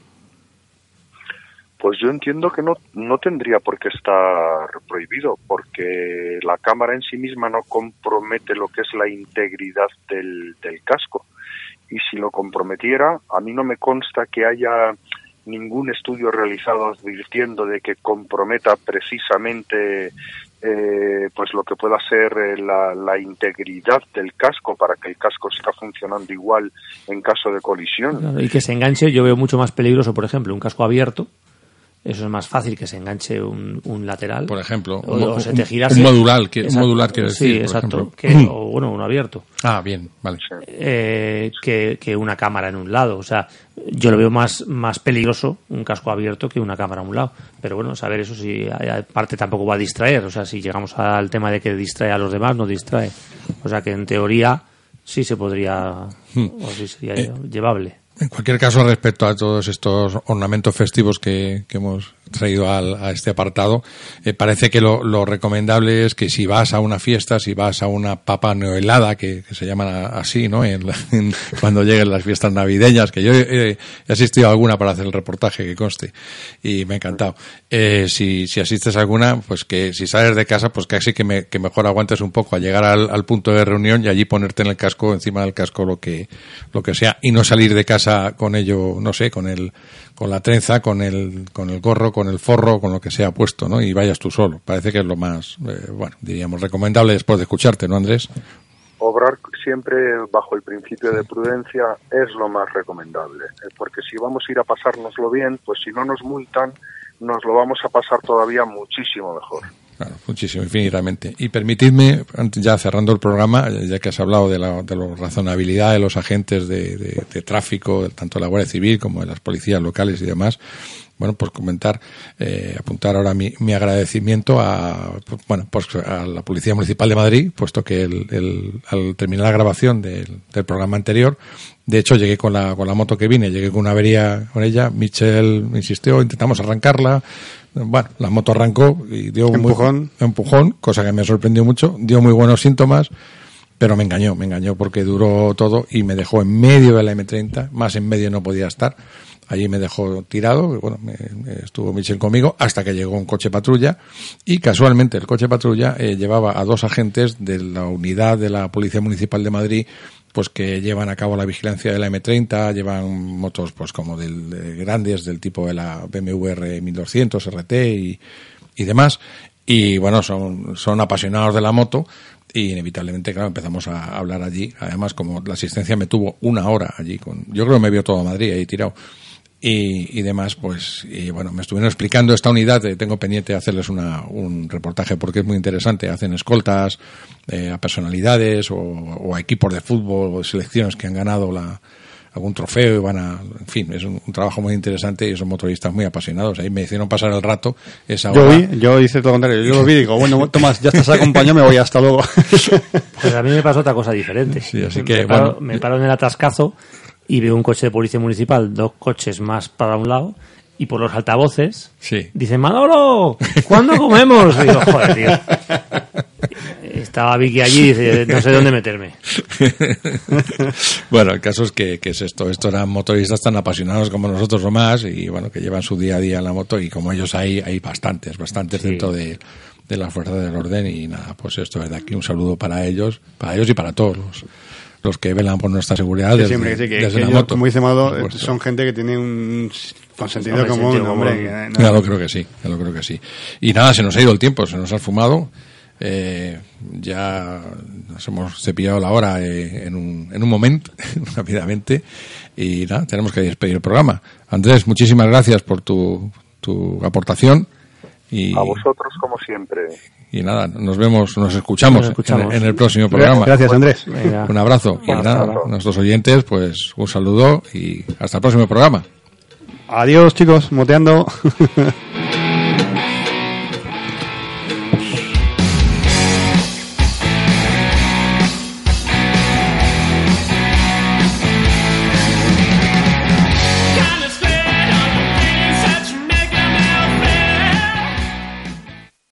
Pues yo entiendo que no, no tendría por qué estar prohibido, porque la cámara en sí misma no compromete lo que es la integridad del, del casco. Y si lo comprometiera, a mí no me consta que haya ningún estudio realizado advirtiendo de que comprometa precisamente eh, pues lo que pueda ser eh, la, la integridad del casco para que el casco siga funcionando igual en caso de colisión. Y que se enganche, yo veo mucho más peligroso, por ejemplo, un casco abierto. Eso es más fácil que se enganche un, un lateral. Por ejemplo, o, un- o se te gira un modular, que- un modular, quiero Sí, decir, por exacto. Que- [clears throat] o bueno, uno abierto. Ah, bien, vale. Eh, que, que una cámara en un lado. O sea, yo lo veo más, más peligroso un casco abierto que una cámara a un lado. Pero bueno, saber eso si aparte tampoco va a distraer. O sea, si llegamos al tema de que distrae a los demás, no distrae. O sea que en teoría sí se podría, Hmm. o sí sería Eh, llevable. En cualquier caso, respecto a todos estos ornamentos festivos que, que hemos traído al- a este apartado, eh, parece que lo, lo recomendable es que si vas a una fiesta, si vas a una papa noelada, que, se llaman así, ¿no? En cuando lleguen las fiestas navideñas, que yo he asistido a alguna para hacer el reportaje que conste y me ha encantado. Eh, si, si asistes a alguna, pues que si sales de casa, pues casi que, me- que mejor aguantes un poco a llegar al, al punto de reunión y allí ponerte en el casco, encima del casco, lo que, lo que sea, y no salir de casa con ello, no sé, con el, con la trenza, con el, con el gorro, con el forro, con lo que sea puesto, ¿no? Y vayas tú solo. Parece que es lo más, eh, bueno, diríamos, recomendable después de escucharte, ¿no, Andrés? Obrar siempre bajo el principio de prudencia es lo más recomendable, eh, porque si vamos a ir a pasárnoslo bien, pues si no nos multan, nos lo vamos a pasar todavía muchísimo mejor. Claro, muchísimo, infinitamente. Y permitidme, ya cerrando el programa, eh, ya que has hablado de la, de la razonabilidad de los agentes de- de tráfico, tanto de la Guardia Civil como de las policías locales y demás, bueno, pues comentar, eh, apuntar ahora mi, mi agradecimiento a, bueno, pues a la Policía Municipal de Madrid, puesto que el, el- al terminar la grabación del, del programa anterior, de hecho llegué con la, con la moto que vine, llegué con una avería con ella, Michel me insistió, intentamos arrancarla, bueno, la moto arrancó y dio muy- Empujón. empujón, cosa que me sorprendió mucho, dio muy buenos síntomas, pero me engañó, me engañó porque duró todo y me dejó en medio de la M30, más en medio no podía estar. Allí me dejó tirado, bueno, me- estuvo Michel conmigo hasta que llegó un coche patrulla y casualmente el coche patrulla eh, llevaba a dos agentes de la unidad de la Policía Municipal de Madrid pues que llevan a cabo la vigilancia de la M30, llevan motos pues como del, de grandes del tipo de la BMW R 1200 RT y, y demás. Y bueno, son, son apasionados de la moto y inevitablemente, claro, empezamos a hablar allí. Además, como la asistencia me tuvo una hora allí, con, yo creo que me vio todo Madrid ahí tirado. Y, y demás, pues, y bueno, me estuvieron explicando esta unidad, eh, tengo pendiente de hacerles una, un reportaje porque es muy interesante, hacen escoltas eh, a personalidades o, o a equipos de fútbol o selecciones que han ganado la, algún trofeo y van a, en fin, es un, un trabajo muy interesante y son motoristas muy apasionados. Ahí me hicieron pasar el rato esa Yo vi, yo hice todo lo contrario. Yo lo vi y digo, bueno, Tomás, ya estás acompañado, me voy hasta luego. Pues a mí me pasó otra cosa diferente. Sí, así que, me, paro, bueno. me paro en el atascazo y veo un coche de policía municipal, dos coches más para un lado, y por los altavoces Sí. dicen, Manolo, ¿cuándo comemos? Y digo, joder, tío. estaba Vicky allí y dice, no sé dónde meterme. [laughs] bueno, el caso es que, que, es esto. Estos eran motoristas tan apasionados como nosotros o más y bueno, que llevan su día a día en la moto y como ellos hay, hay bastantes, bastantes Sí. dentro de, de la fuerza del orden y nada, pues esto desde aquí un saludo para ellos, para ellos y para todos los, los que velan por nuestra seguridad Que desde, siempre que sí, que, desde que la ellos, moto. como dice Mado, eh, son gente que tiene un consentido Hombre, común, sentido hombre. común. que no- lo creo que sí, ya lo creo que sí. Y nada, se nos ha ido el tiempo, se nos ha fumado. Eh, ya nos hemos cepillado la hora eh, en, un, en un momento, [laughs] rápidamente. Y nada, tenemos que despedir el programa. Andrés, muchísimas gracias por tu, tu aportación. Y, A vosotros, como siempre. Y nada, nos vemos, nos escuchamos, Nos escuchamos. En, en el próximo programa. Gracias, Andrés. Venga. Un abrazo. Y nada, luego. nuestros oyentes, pues un saludo y hasta el próximo programa. Adiós, chicos, moteando. [laughs]